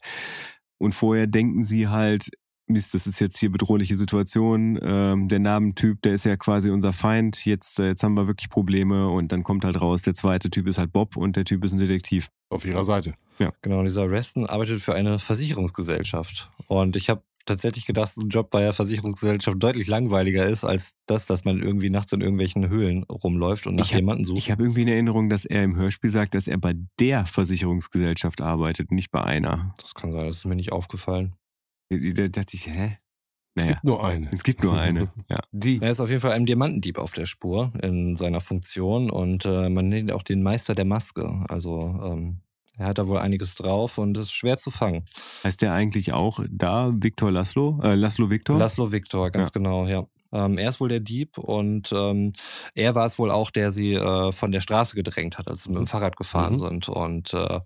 Und vorher denken sie halt, Mist, das ist jetzt hier bedrohliche Situation. Ähm, der Namentyp, der ist ja quasi unser Feind. Jetzt, äh, jetzt haben wir wirklich Probleme. Und dann kommt halt raus, der zweite Typ ist halt Bob und der Typ ist ein Detektiv. Auf ihrer Seite. Genau, und dieser Reston arbeitet für eine Versicherungsgesellschaft. Und ich habe tatsächlich gedacht, dass ein Job bei einer Versicherungsgesellschaft deutlich langweiliger ist, als das, dass man irgendwie nachts in irgendwelchen Höhlen rumläuft und nach hab- jemanden sucht. Ich habe irgendwie in Erinnerung, dass er im Hörspiel sagt, dass er bei der Versicherungsgesellschaft arbeitet, nicht bei einer. das kann sein, das ist mir nicht aufgefallen. Da da dachte ich, hä? Es Naja, gibt nur eine. es gibt nur eine. Ja. Die. Er ist auf jeden Fall einem Diamantendieb auf der Spur in seiner Funktion und äh, man nennt ihn auch den Meister der Maske. Also ähm, er hat da wohl einiges drauf und ist schwer zu fangen. Heißt der eigentlich auch da Viktor Laszlo? Äh, Laszlo Viktor? Laszlo Viktor, ganz Ja. genau, ja. Ähm, er ist wohl der Dieb und ähm, er war es wohl auch, der sie äh, von der Straße gedrängt hat, als sie mit dem Fahrrad gefahren Mhm. sind. Und äh,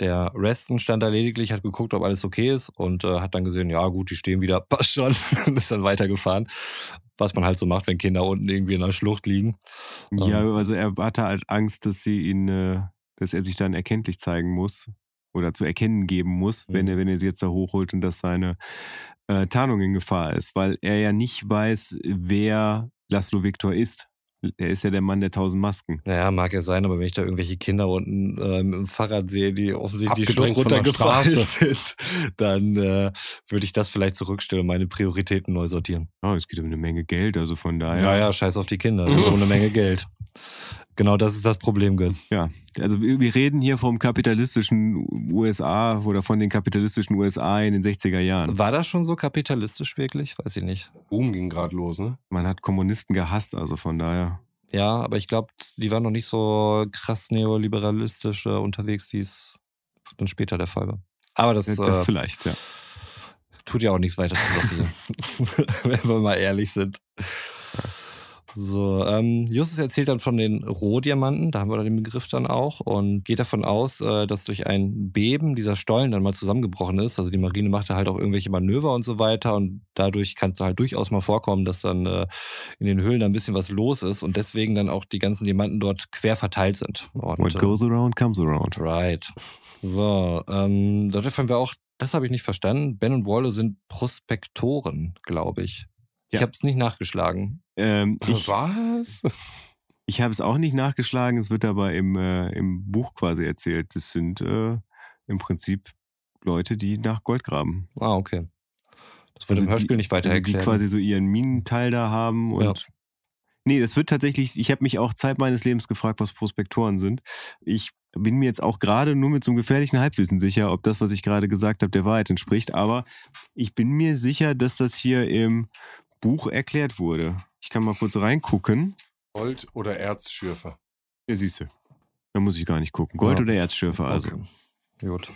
der Reston stand da lediglich, hat geguckt, ob alles okay ist und äh, hat dann gesehen, ja gut, die stehen wieder, passt schon, und ist dann weitergefahren. Was man halt so macht, wenn Kinder unten irgendwie in der Schlucht liegen. ja, also er hatte halt Angst, dass sie ihn, äh, dass er sich dann erkenntlich zeigen muss oder zu erkennen geben muss, wenn Mhm. er, wenn er sie jetzt da hochholt und dass seine äh, Tarnung in Gefahr ist, weil er ja nicht weiß, wer Laszlo Viktor ist. Er ist ja der Mann der tausend Masken. Naja, mag ja sein, aber wenn ich da irgendwelche Kinder unten äh, mit dem Fahrrad sehe, die offensichtlich runtergefallen Straße. sind, dann äh, würde ich das vielleicht zurückstellen und meine Prioritäten neu sortieren. Oh, es geht um eine Menge Geld, also von daher. Ja, ja, scheiß auf die Kinder. Ist auch eine Menge Geld. Genau das ist das Problem, Götz. Ja, also wir reden hier vom kapitalistischen USA oder von den kapitalistischen USA in den 60er Jahren. War das schon so kapitalistisch wirklich? Weiß ich nicht. Boom ging gerade los, ne? Man hat Kommunisten gehasst, also von daher. Ja, aber ich glaube, die waren noch nicht so krass neoliberalistisch äh, unterwegs, wie es dann später der Fall war. Aber das, Das, äh, vielleicht, ja. tut ja auch nichts weiter zu sagen, wenn wir mal ehrlich sind. So, ähm, Justus erzählt dann von den Rohdiamanten, da haben wir den Begriff dann auch, und geht davon aus, äh, dass durch ein Beben dieser Stollen dann mal zusammengebrochen ist. Also die Marine macht da halt auch irgendwelche Manöver und so weiter und dadurch kann es halt durchaus mal vorkommen, dass dann äh, in den Höhlen da ein bisschen was los ist und deswegen dann auch die ganzen Diamanten dort quer verteilt sind. Und, What äh, goes around comes around. Right. So, ähm, dort erfahren wir auch, das habe ich nicht verstanden. Ben und Waller sind Prospektoren, glaube ich. Ich Ja. habe es nicht nachgeschlagen. Ähm, ich Was? ich habe es auch nicht nachgeschlagen, es wird aber im, äh, im Buch quasi erzählt. Das sind äh, im Prinzip Leute, die nach Gold graben. Ah, okay. Das wird Also im Hörspiel nicht weiter Also die quasi so ihren Minenteil da haben und Ja. Nee, das wird tatsächlich, ich habe mich auch Zeit meines Lebens gefragt, was Prospektoren sind. Ich bin mir jetzt auch gerade nur mit so einem gefährlichen Halbwissen sicher, ob das, was ich gerade gesagt habe, der Wahrheit entspricht. Aber ich bin mir sicher, dass das hier im Buch erklärt wurde. Ich kann mal kurz reingucken. Gold oder Erzschürfer? Ja, siehst du. Da muss ich gar nicht gucken. Gold Ja. oder Erzschürfer, also. Okay. Gut.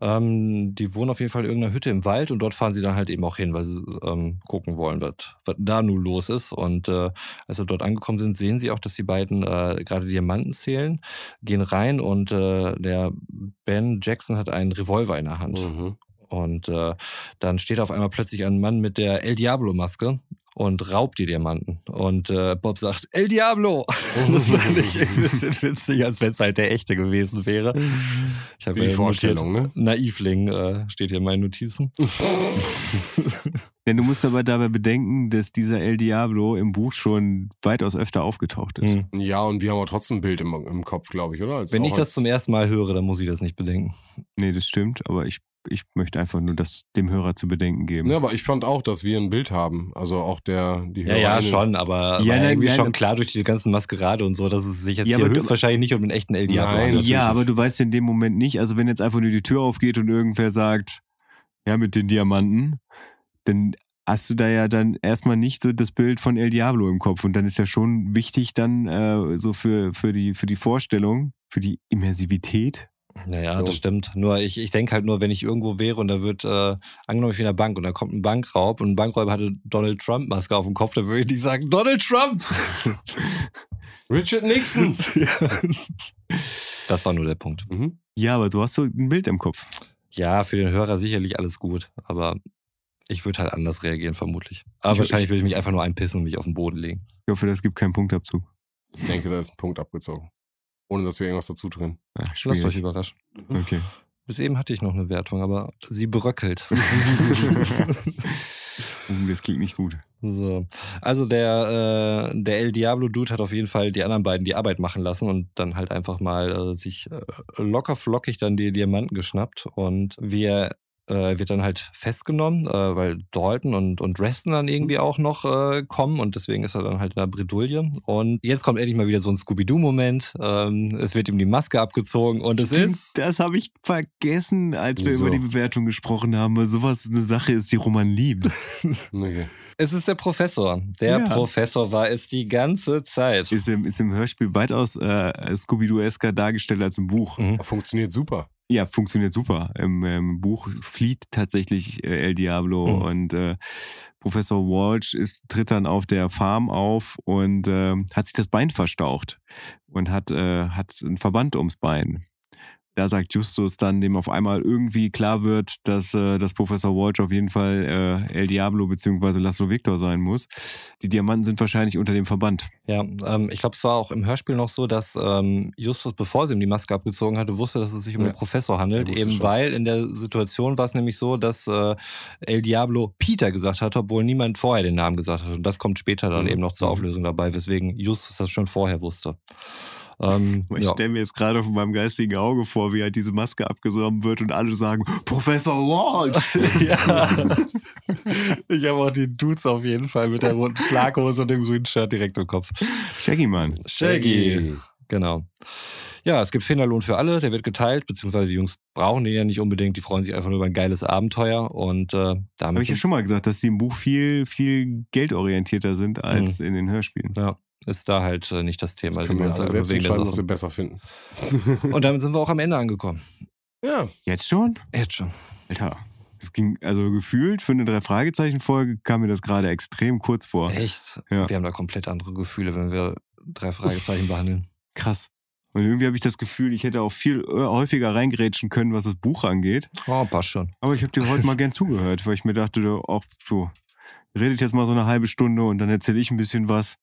Ähm, die wohnen auf jeden Fall in irgendeiner Hütte im Wald und dort fahren sie dann halt eben auch hin, weil sie ähm, gucken wollen, was, was da nun los ist. Und äh, als sie dort angekommen sind, sehen sie auch, dass die beiden äh, gerade Diamanten zählen, gehen rein und äh, der Ben Jackson hat einen Revolver in der Hand. Mhm. Und äh, dann steht auf einmal plötzlich ein Mann mit der El Diablo-Maske und raubt die Diamanten. Und äh, Bob sagt, El Diablo! das fand ich ein bisschen witzig, als wenn es halt der echte gewesen wäre. Ich habe Wie die ja Vorstellung, notiert, Naivling äh, steht hier in meinen Notizen. Denn du musst aber dabei bedenken, dass dieser El Diablo im Buch schon weitaus öfter aufgetaucht ist. Hm. Ja, und wir haben aber trotzdem ein Bild im, im Kopf, glaube ich, oder? Als Wenn auch ich das zum ersten Mal höre, dann muss ich das nicht bedenken. Nee, das stimmt, aber ich, ich möchte einfach nur das dem Hörer zu bedenken geben. Ja, aber ich fand auch, dass wir ein Bild haben. Also auch der, die Ja, ja, Hörerinnen- schon, aber Ja, nein, irgendwie nein, schon nein. klar durch diese ganzen Maskerade und so, dass es sich jetzt Ja, hier höchstwahrscheinlich nicht um einen echten El Diablo handelt. Ja, aber du weißt in dem Moment nicht, also wenn jetzt einfach nur die Tür aufgeht und irgendwer sagt, ja, mit den Diamanten, dann hast du da ja dann erstmal nicht so das Bild von El Diablo im Kopf. Und dann ist ja schon wichtig dann äh, so für, für, die, für die Vorstellung, für die Immersivität. Naja, So. das stimmt. Nur ich, ich denke halt nur, wenn ich irgendwo wäre und da wird, äh, angenommen ich bin in der Bank und da kommt ein Bankraub und ein Bankräuber hatte Donald Trump-Maske auf dem Kopf, dann würde ich nicht sagen, Donald Trump! Richard Nixon! das war nur der Punkt. mhm. Ja, aber du hast so ein Bild im Kopf. Ja, für den Hörer sicherlich alles gut, aber ich würde halt anders reagieren, vermutlich. Aber Ich- wahrscheinlich würde ich mich einfach nur einpissen und mich auf den Boden legen. Ich hoffe, das gibt keinen Punktabzug. Ich denke, da ist ein Punkt abgezogen. Ohne dass wir irgendwas dazu tun. Lasst euch überraschen. Okay. Bis eben hatte ich noch eine Wertung, aber sie bröckelt. Uh, das klingt nicht gut. So. Also der, äh, der El Diablo-Dude hat auf jeden Fall die anderen beiden die Arbeit machen lassen und dann halt einfach mal äh, sich äh, locker flockig dann die Diamanten geschnappt. Und wir äh, wird dann halt festgenommen, äh, weil Dalton und, und Reston dann irgendwie auch noch äh, kommen und deswegen ist er dann halt in der Bredouille. Und jetzt kommt endlich mal wieder so ein Scooby-Doo-Moment. Ähm, es wird ihm die Maske abgezogen und es Stimmt, ist. Das habe ich vergessen, als wir Wieso? über die Bewertung gesprochen haben, weil sowas eine Sache ist, die Roman liebt. Okay. Es ist der Professor. Der Ja. Professor war es die ganze Zeit. Ist im, ist im Hörspiel weitaus äh, Scooby-Doo-esker dargestellt als im Buch. Mhm. Funktioniert super. Ja, funktioniert super. Im, ähm, Buch flieht tatsächlich äh, El Diablo Mhm. und äh, Professor Walsh ist, tritt dann auf der Farm auf und äh, hat sich das Bein verstaucht und hat, äh, hat einen Verband ums Bein. Da sagt Justus dann, dem auf einmal irgendwie klar wird, dass, äh, dass Professor Walsh auf jeden Fall äh, El Diablo bzw. Laszlo Victor sein muss. Die Diamanten sind wahrscheinlich unter dem Verband. Ja, ähm, ich glaube, es war auch im Hörspiel noch so, dass ähm, Justus, bevor sie ihm die Maske abgezogen hatte, wusste, dass es sich um Ja. den Professor handelt. Eben schon. weil in der Situation war es nämlich so, dass äh, El Diablo Peter gesagt hat, obwohl niemand vorher den Namen gesagt hat. Und das kommt später dann Mhm. eben noch zur Mhm. Auflösung dabei, weswegen Justus das schon vorher wusste. Ähm, Ich ja. stelle mir jetzt gerade von meinem geistigen Auge vor, wie halt diese Maske abgenommen wird und alle sagen, Professor Walsh! ja. Ich habe auch die Dudes auf jeden Fall mit der roten Schlaghose und dem grünen Shirt direkt im Kopf. Shaggy Mann. Shaggy. Genau. Ja, es gibt Finderlohn für alle, der wird geteilt, beziehungsweise die Jungs brauchen den ja nicht unbedingt, die freuen sich einfach nur über ein geiles Abenteuer und äh, damit Habe ich ja schon mal gesagt, dass die im Buch viel, viel geldorientierter sind als in den Hörspielen. ja, ist da halt äh, nicht das Thema. Das die können wir uns selbst entscheiden, was wir besser finden. Und damit sind wir auch am Ende angekommen. Ja, Jetzt schon? Jetzt schon. Alter. Es ging, also gefühlt für eine Drei-Fragezeichen-Folge kam mir das gerade extrem kurz vor. Echt? Ja. Wir haben da komplett andere Gefühle, wenn wir drei Fragezeichen behandeln. Krass. Und irgendwie habe ich das Gefühl, ich hätte auch viel äh, häufiger reingerätschen können, was das Buch angeht. Oh, passt schon. Aber ich habe dir heute mal gern zugehört, weil ich mir dachte, du, auch so, redet jetzt mal so eine halbe Stunde und dann erzähle ich ein bisschen was.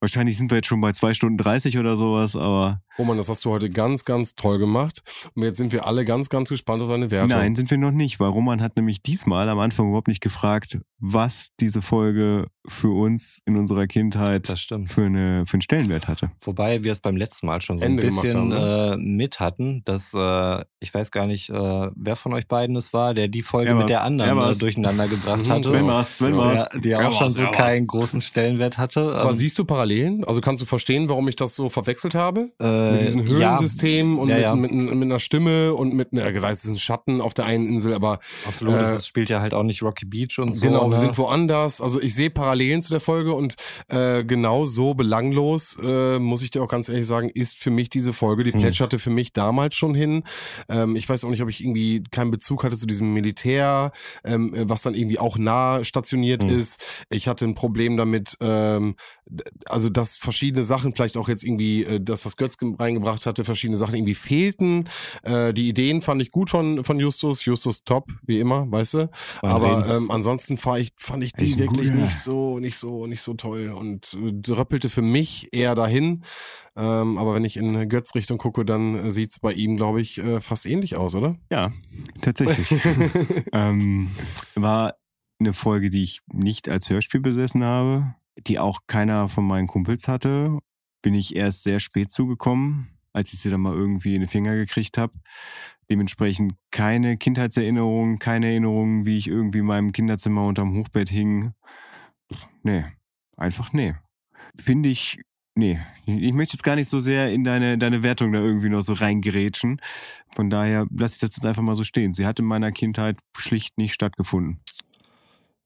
Wahrscheinlich sind wir jetzt schon bei zwei Stunden 30 oder sowas, aber Roman, das hast du heute ganz, ganz toll gemacht. Und jetzt sind wir alle ganz, ganz gespannt auf deine Wertung. nein, sind wir noch nicht, weil Roman hat nämlich diesmal am Anfang überhaupt nicht gefragt, was diese Folge für uns in unserer Kindheit Das stimmt. für, eine, für einen Stellenwert hatte. Wobei wir es beim letzten Mal schon so Ende ein bisschen haben, äh, mit hatten, dass äh, ich weiß gar nicht, äh, wer von euch beiden es war, der die Folge mit der Er anderen äh, durcheinander gebracht hatte. Sven war's, Sven Ja, war's. die auch schon so keinen großen Stellenwert hatte. Aber Ähm, siehst du Parallelen? Also kannst du verstehen, warum ich das so verwechselt habe? äh, mit diesem Höhlensystem und Ja, mit, ja. Mit, mit, einer Stimme und mit einer geleisteten Schatten auf der einen Insel, aber Ja, absolut. äh, es spielt ja halt auch nicht Rocky Beach und so. genau, wir ne? sind woanders. Also ich sehe Parallelen zu der Folge und äh, genau so belanglos, äh, muss ich dir auch ganz ehrlich sagen, ist für mich diese Folge. Die Hm. plätscherte für mich damals schon hin. Ähm, ich weiß auch nicht, ob ich irgendwie keinen Bezug hatte zu diesem Militär, ähm, was dann irgendwie auch nah stationiert Hm. ist. Ich hatte ein Problem damit, ähm, also dass verschiedene Sachen, vielleicht auch jetzt irgendwie äh, das, was Götz ge- reingebracht hatte, verschiedene Sachen irgendwie fehlten. Äh, die Ideen fand ich gut von, von Justus. Justus top, wie immer, weißt du. Aber ähm, ansonsten fand ich, fand ich die wirklich guter. nicht so, nicht so, nicht so toll und äh, dröppelte für mich eher dahin. Ähm, aber wenn ich in Götz Richtung gucke, dann äh, sieht's bei ihm, glaube ich, äh, fast ähnlich aus, oder? Ja, tatsächlich. ähm, war eine Folge, die ich nicht als Hörspiel besessen habe, die auch keiner von meinen Kumpels hatte. Bin ich erst sehr spät zugekommen, als ich sie dann mal irgendwie in den Finger gekriegt habe. Dementsprechend keine Kindheitserinnerungen, keine Erinnerungen, wie ich irgendwie in meinem Kinderzimmer unterm Hochbett hing. Nee, einfach nee. Finde ich, nee. Ich möchte jetzt gar nicht so sehr in deine, deine Wertung da irgendwie noch so reingerätschen. Von daher lasse ich das jetzt einfach mal so stehen. Sie hat in meiner Kindheit schlicht nicht stattgefunden.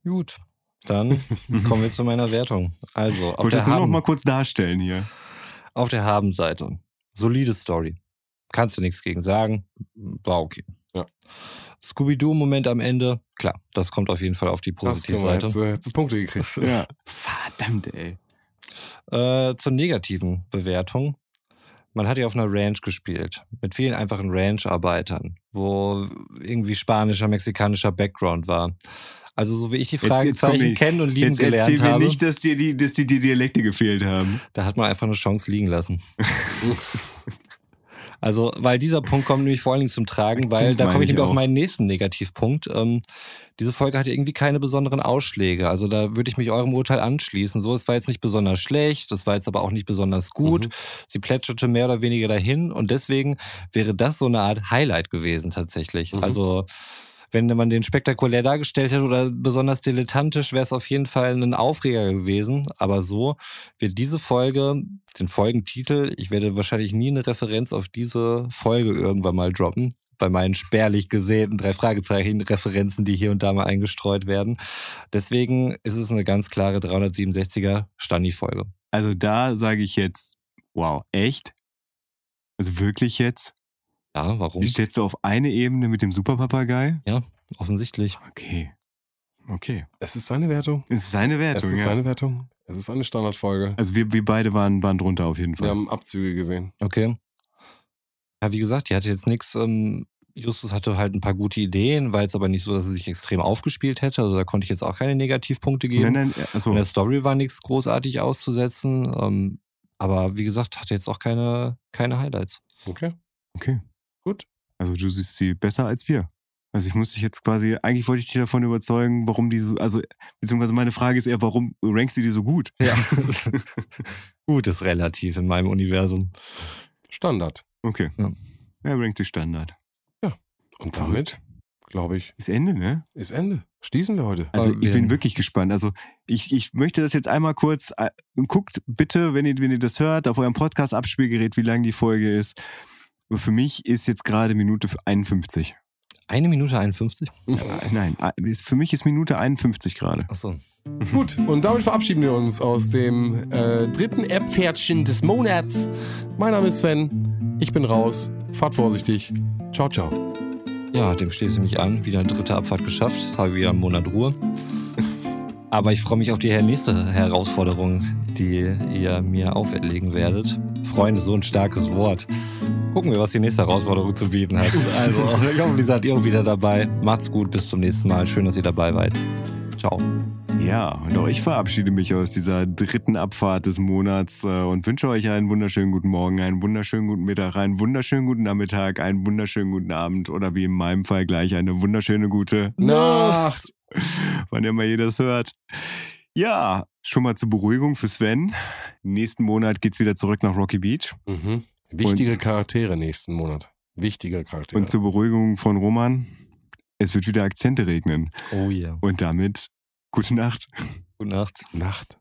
Gut. Dann kommen wir zu meiner Wertung. Also, Ich auf wollte der, das nur noch mal kurz darstellen hier. Auf der Haben-Seite. Solide Story. Kannst du nichts gegen sagen. War okay. Ja. Scooby-Doo-Moment am Ende. Klar, das kommt auf jeden Fall auf die mal Positivseite. jetzt, äh, jetzt Punkte gekriegt. Ja. Verdammt, ey. Äh, zur negativen Bewertung. Man hat ja auf einer Ranch gespielt, mit vielen einfachen Ranch-Arbeitern, wo irgendwie spanischer, mexikanischer Background war. Also so wie ich die Fragezeichen ich- kennen und lieben Jetzt erzähl gelernt mir habe, nicht, dass dir, die, dass dir die Dialekte gefehlt haben. da hat man einfach eine Chance liegen lassen. Also, weil dieser Punkt kommt nämlich vor allen Dingen zum Tragen, weil da komme ich ich nämlich auf meinen nächsten Negativpunkt. Ähm, diese Folge hatte irgendwie keine besonderen Ausschläge. Also da würde ich mich eurem Urteil anschließen. So, es war jetzt nicht besonders schlecht, das war jetzt aber auch nicht besonders gut. Mhm. Sie plätscherte mehr oder weniger dahin und deswegen wäre das so eine Art Highlight gewesen tatsächlich. Mhm. Also wenn man den spektakulär dargestellt hätte oder besonders dilettantisch, wäre es auf jeden Fall ein Aufreger gewesen. Aber so wird diese Folge, den Folgentitel, ich werde wahrscheinlich nie eine Referenz auf diese Folge irgendwann mal droppen. Bei meinen spärlich gesäten drei Fragezeichen Referenzen, die hier und da mal eingestreut werden. Deswegen ist es eine ganz klare 367er Stani-Folge. Also da sage ich jetzt, wow, echt? Also wirklich jetzt? Ja, warum? Die stellst du auf eine Ebene mit dem Superpapagei? Ja, offensichtlich. Okay. Okay. Es ist seine Wertung. Es ist seine Es Wertung, ist ja. seine Wertung. Es ist eine Standardfolge. Also wir, wir beide waren, waren drunter auf jeden Wir Fall. haben Abzüge gesehen. Okay. Ja, wie gesagt, die hatte jetzt nichts. Ähm, Justus hatte halt ein paar gute Ideen, war jetzt aber nicht so, dass sie sich extrem aufgespielt hätte. Also da konnte ich jetzt auch keine Negativpunkte geben. Nein, nein, achso. In der Story war nichts großartig auszusetzen. Ähm, aber wie gesagt, hatte jetzt auch keine, keine Highlights. Okay. Okay. Gut. Also du siehst sie besser als wir. Also ich muss dich jetzt quasi, eigentlich wollte ich dich davon überzeugen, warum die so, also, beziehungsweise meine Frage ist eher, warum rankst du die so gut? Ja. Gut ist relativ in meinem Universum. Standard. Okay. Ja. Er rankt die Standard. Und damit, glaube ich, Ist Ende, ne? ist Ende. Schließen wir heute. Also ich bin wirklich gespannt. Also ich, ich möchte das jetzt einmal kurz, äh, guckt bitte, wenn ihr, wenn ihr das hört, auf eurem Podcast-Abspielgerät, wie lang die Folge ist. Aber Für mich ist jetzt gerade Minute 51. Eine Minute 51? Äh, Nein, für mich ist Minute 51 gerade. Achso. Gut, und damit verabschieden wir uns aus dem äh, dritten App-Pferdchen des Monats. Mein Name ist Sven. Ich bin raus. Fahrt vorsichtig. Ciao, ciao. Ja, dem schließe ich mich an. Wieder eine dritte Abfahrt geschafft. Jetzt habe ich wieder einen Monat Ruhe. Aber ich freue mich auf die nächste Herausforderung, die ihr mir auferlegen werdet. Freunde, so ein starkes Wort. Gucken wir, was die nächste Herausforderung zu bieten hat. Also, ich hoffe, ihr seid ihr auch wieder dabei. Macht's gut, bis zum nächsten Mal. Schön, dass ihr dabei seid. Ciao. Ja, und auch ich verabschiede mich aus dieser dritten Abfahrt des Monats äh, und wünsche euch einen wunderschönen guten Morgen, einen wunderschönen guten Mittag, einen wunderschönen guten Nachmittag, einen wunderschönen guten Abend oder wie in meinem Fall gleich eine wunderschöne gute Nacht. wann immer ihr das hört. Ja, schon mal zur Beruhigung für Sven. Nächsten Monat geht's wieder zurück nach Rocky Beach. Mhm. Wichtige Charaktere nächsten Monat. Wichtige Charaktere. Und zur Beruhigung von Roman, es wird wieder Akzente regnen. Oh yeah. Und damit gute Nacht. Gute Nacht. Nacht.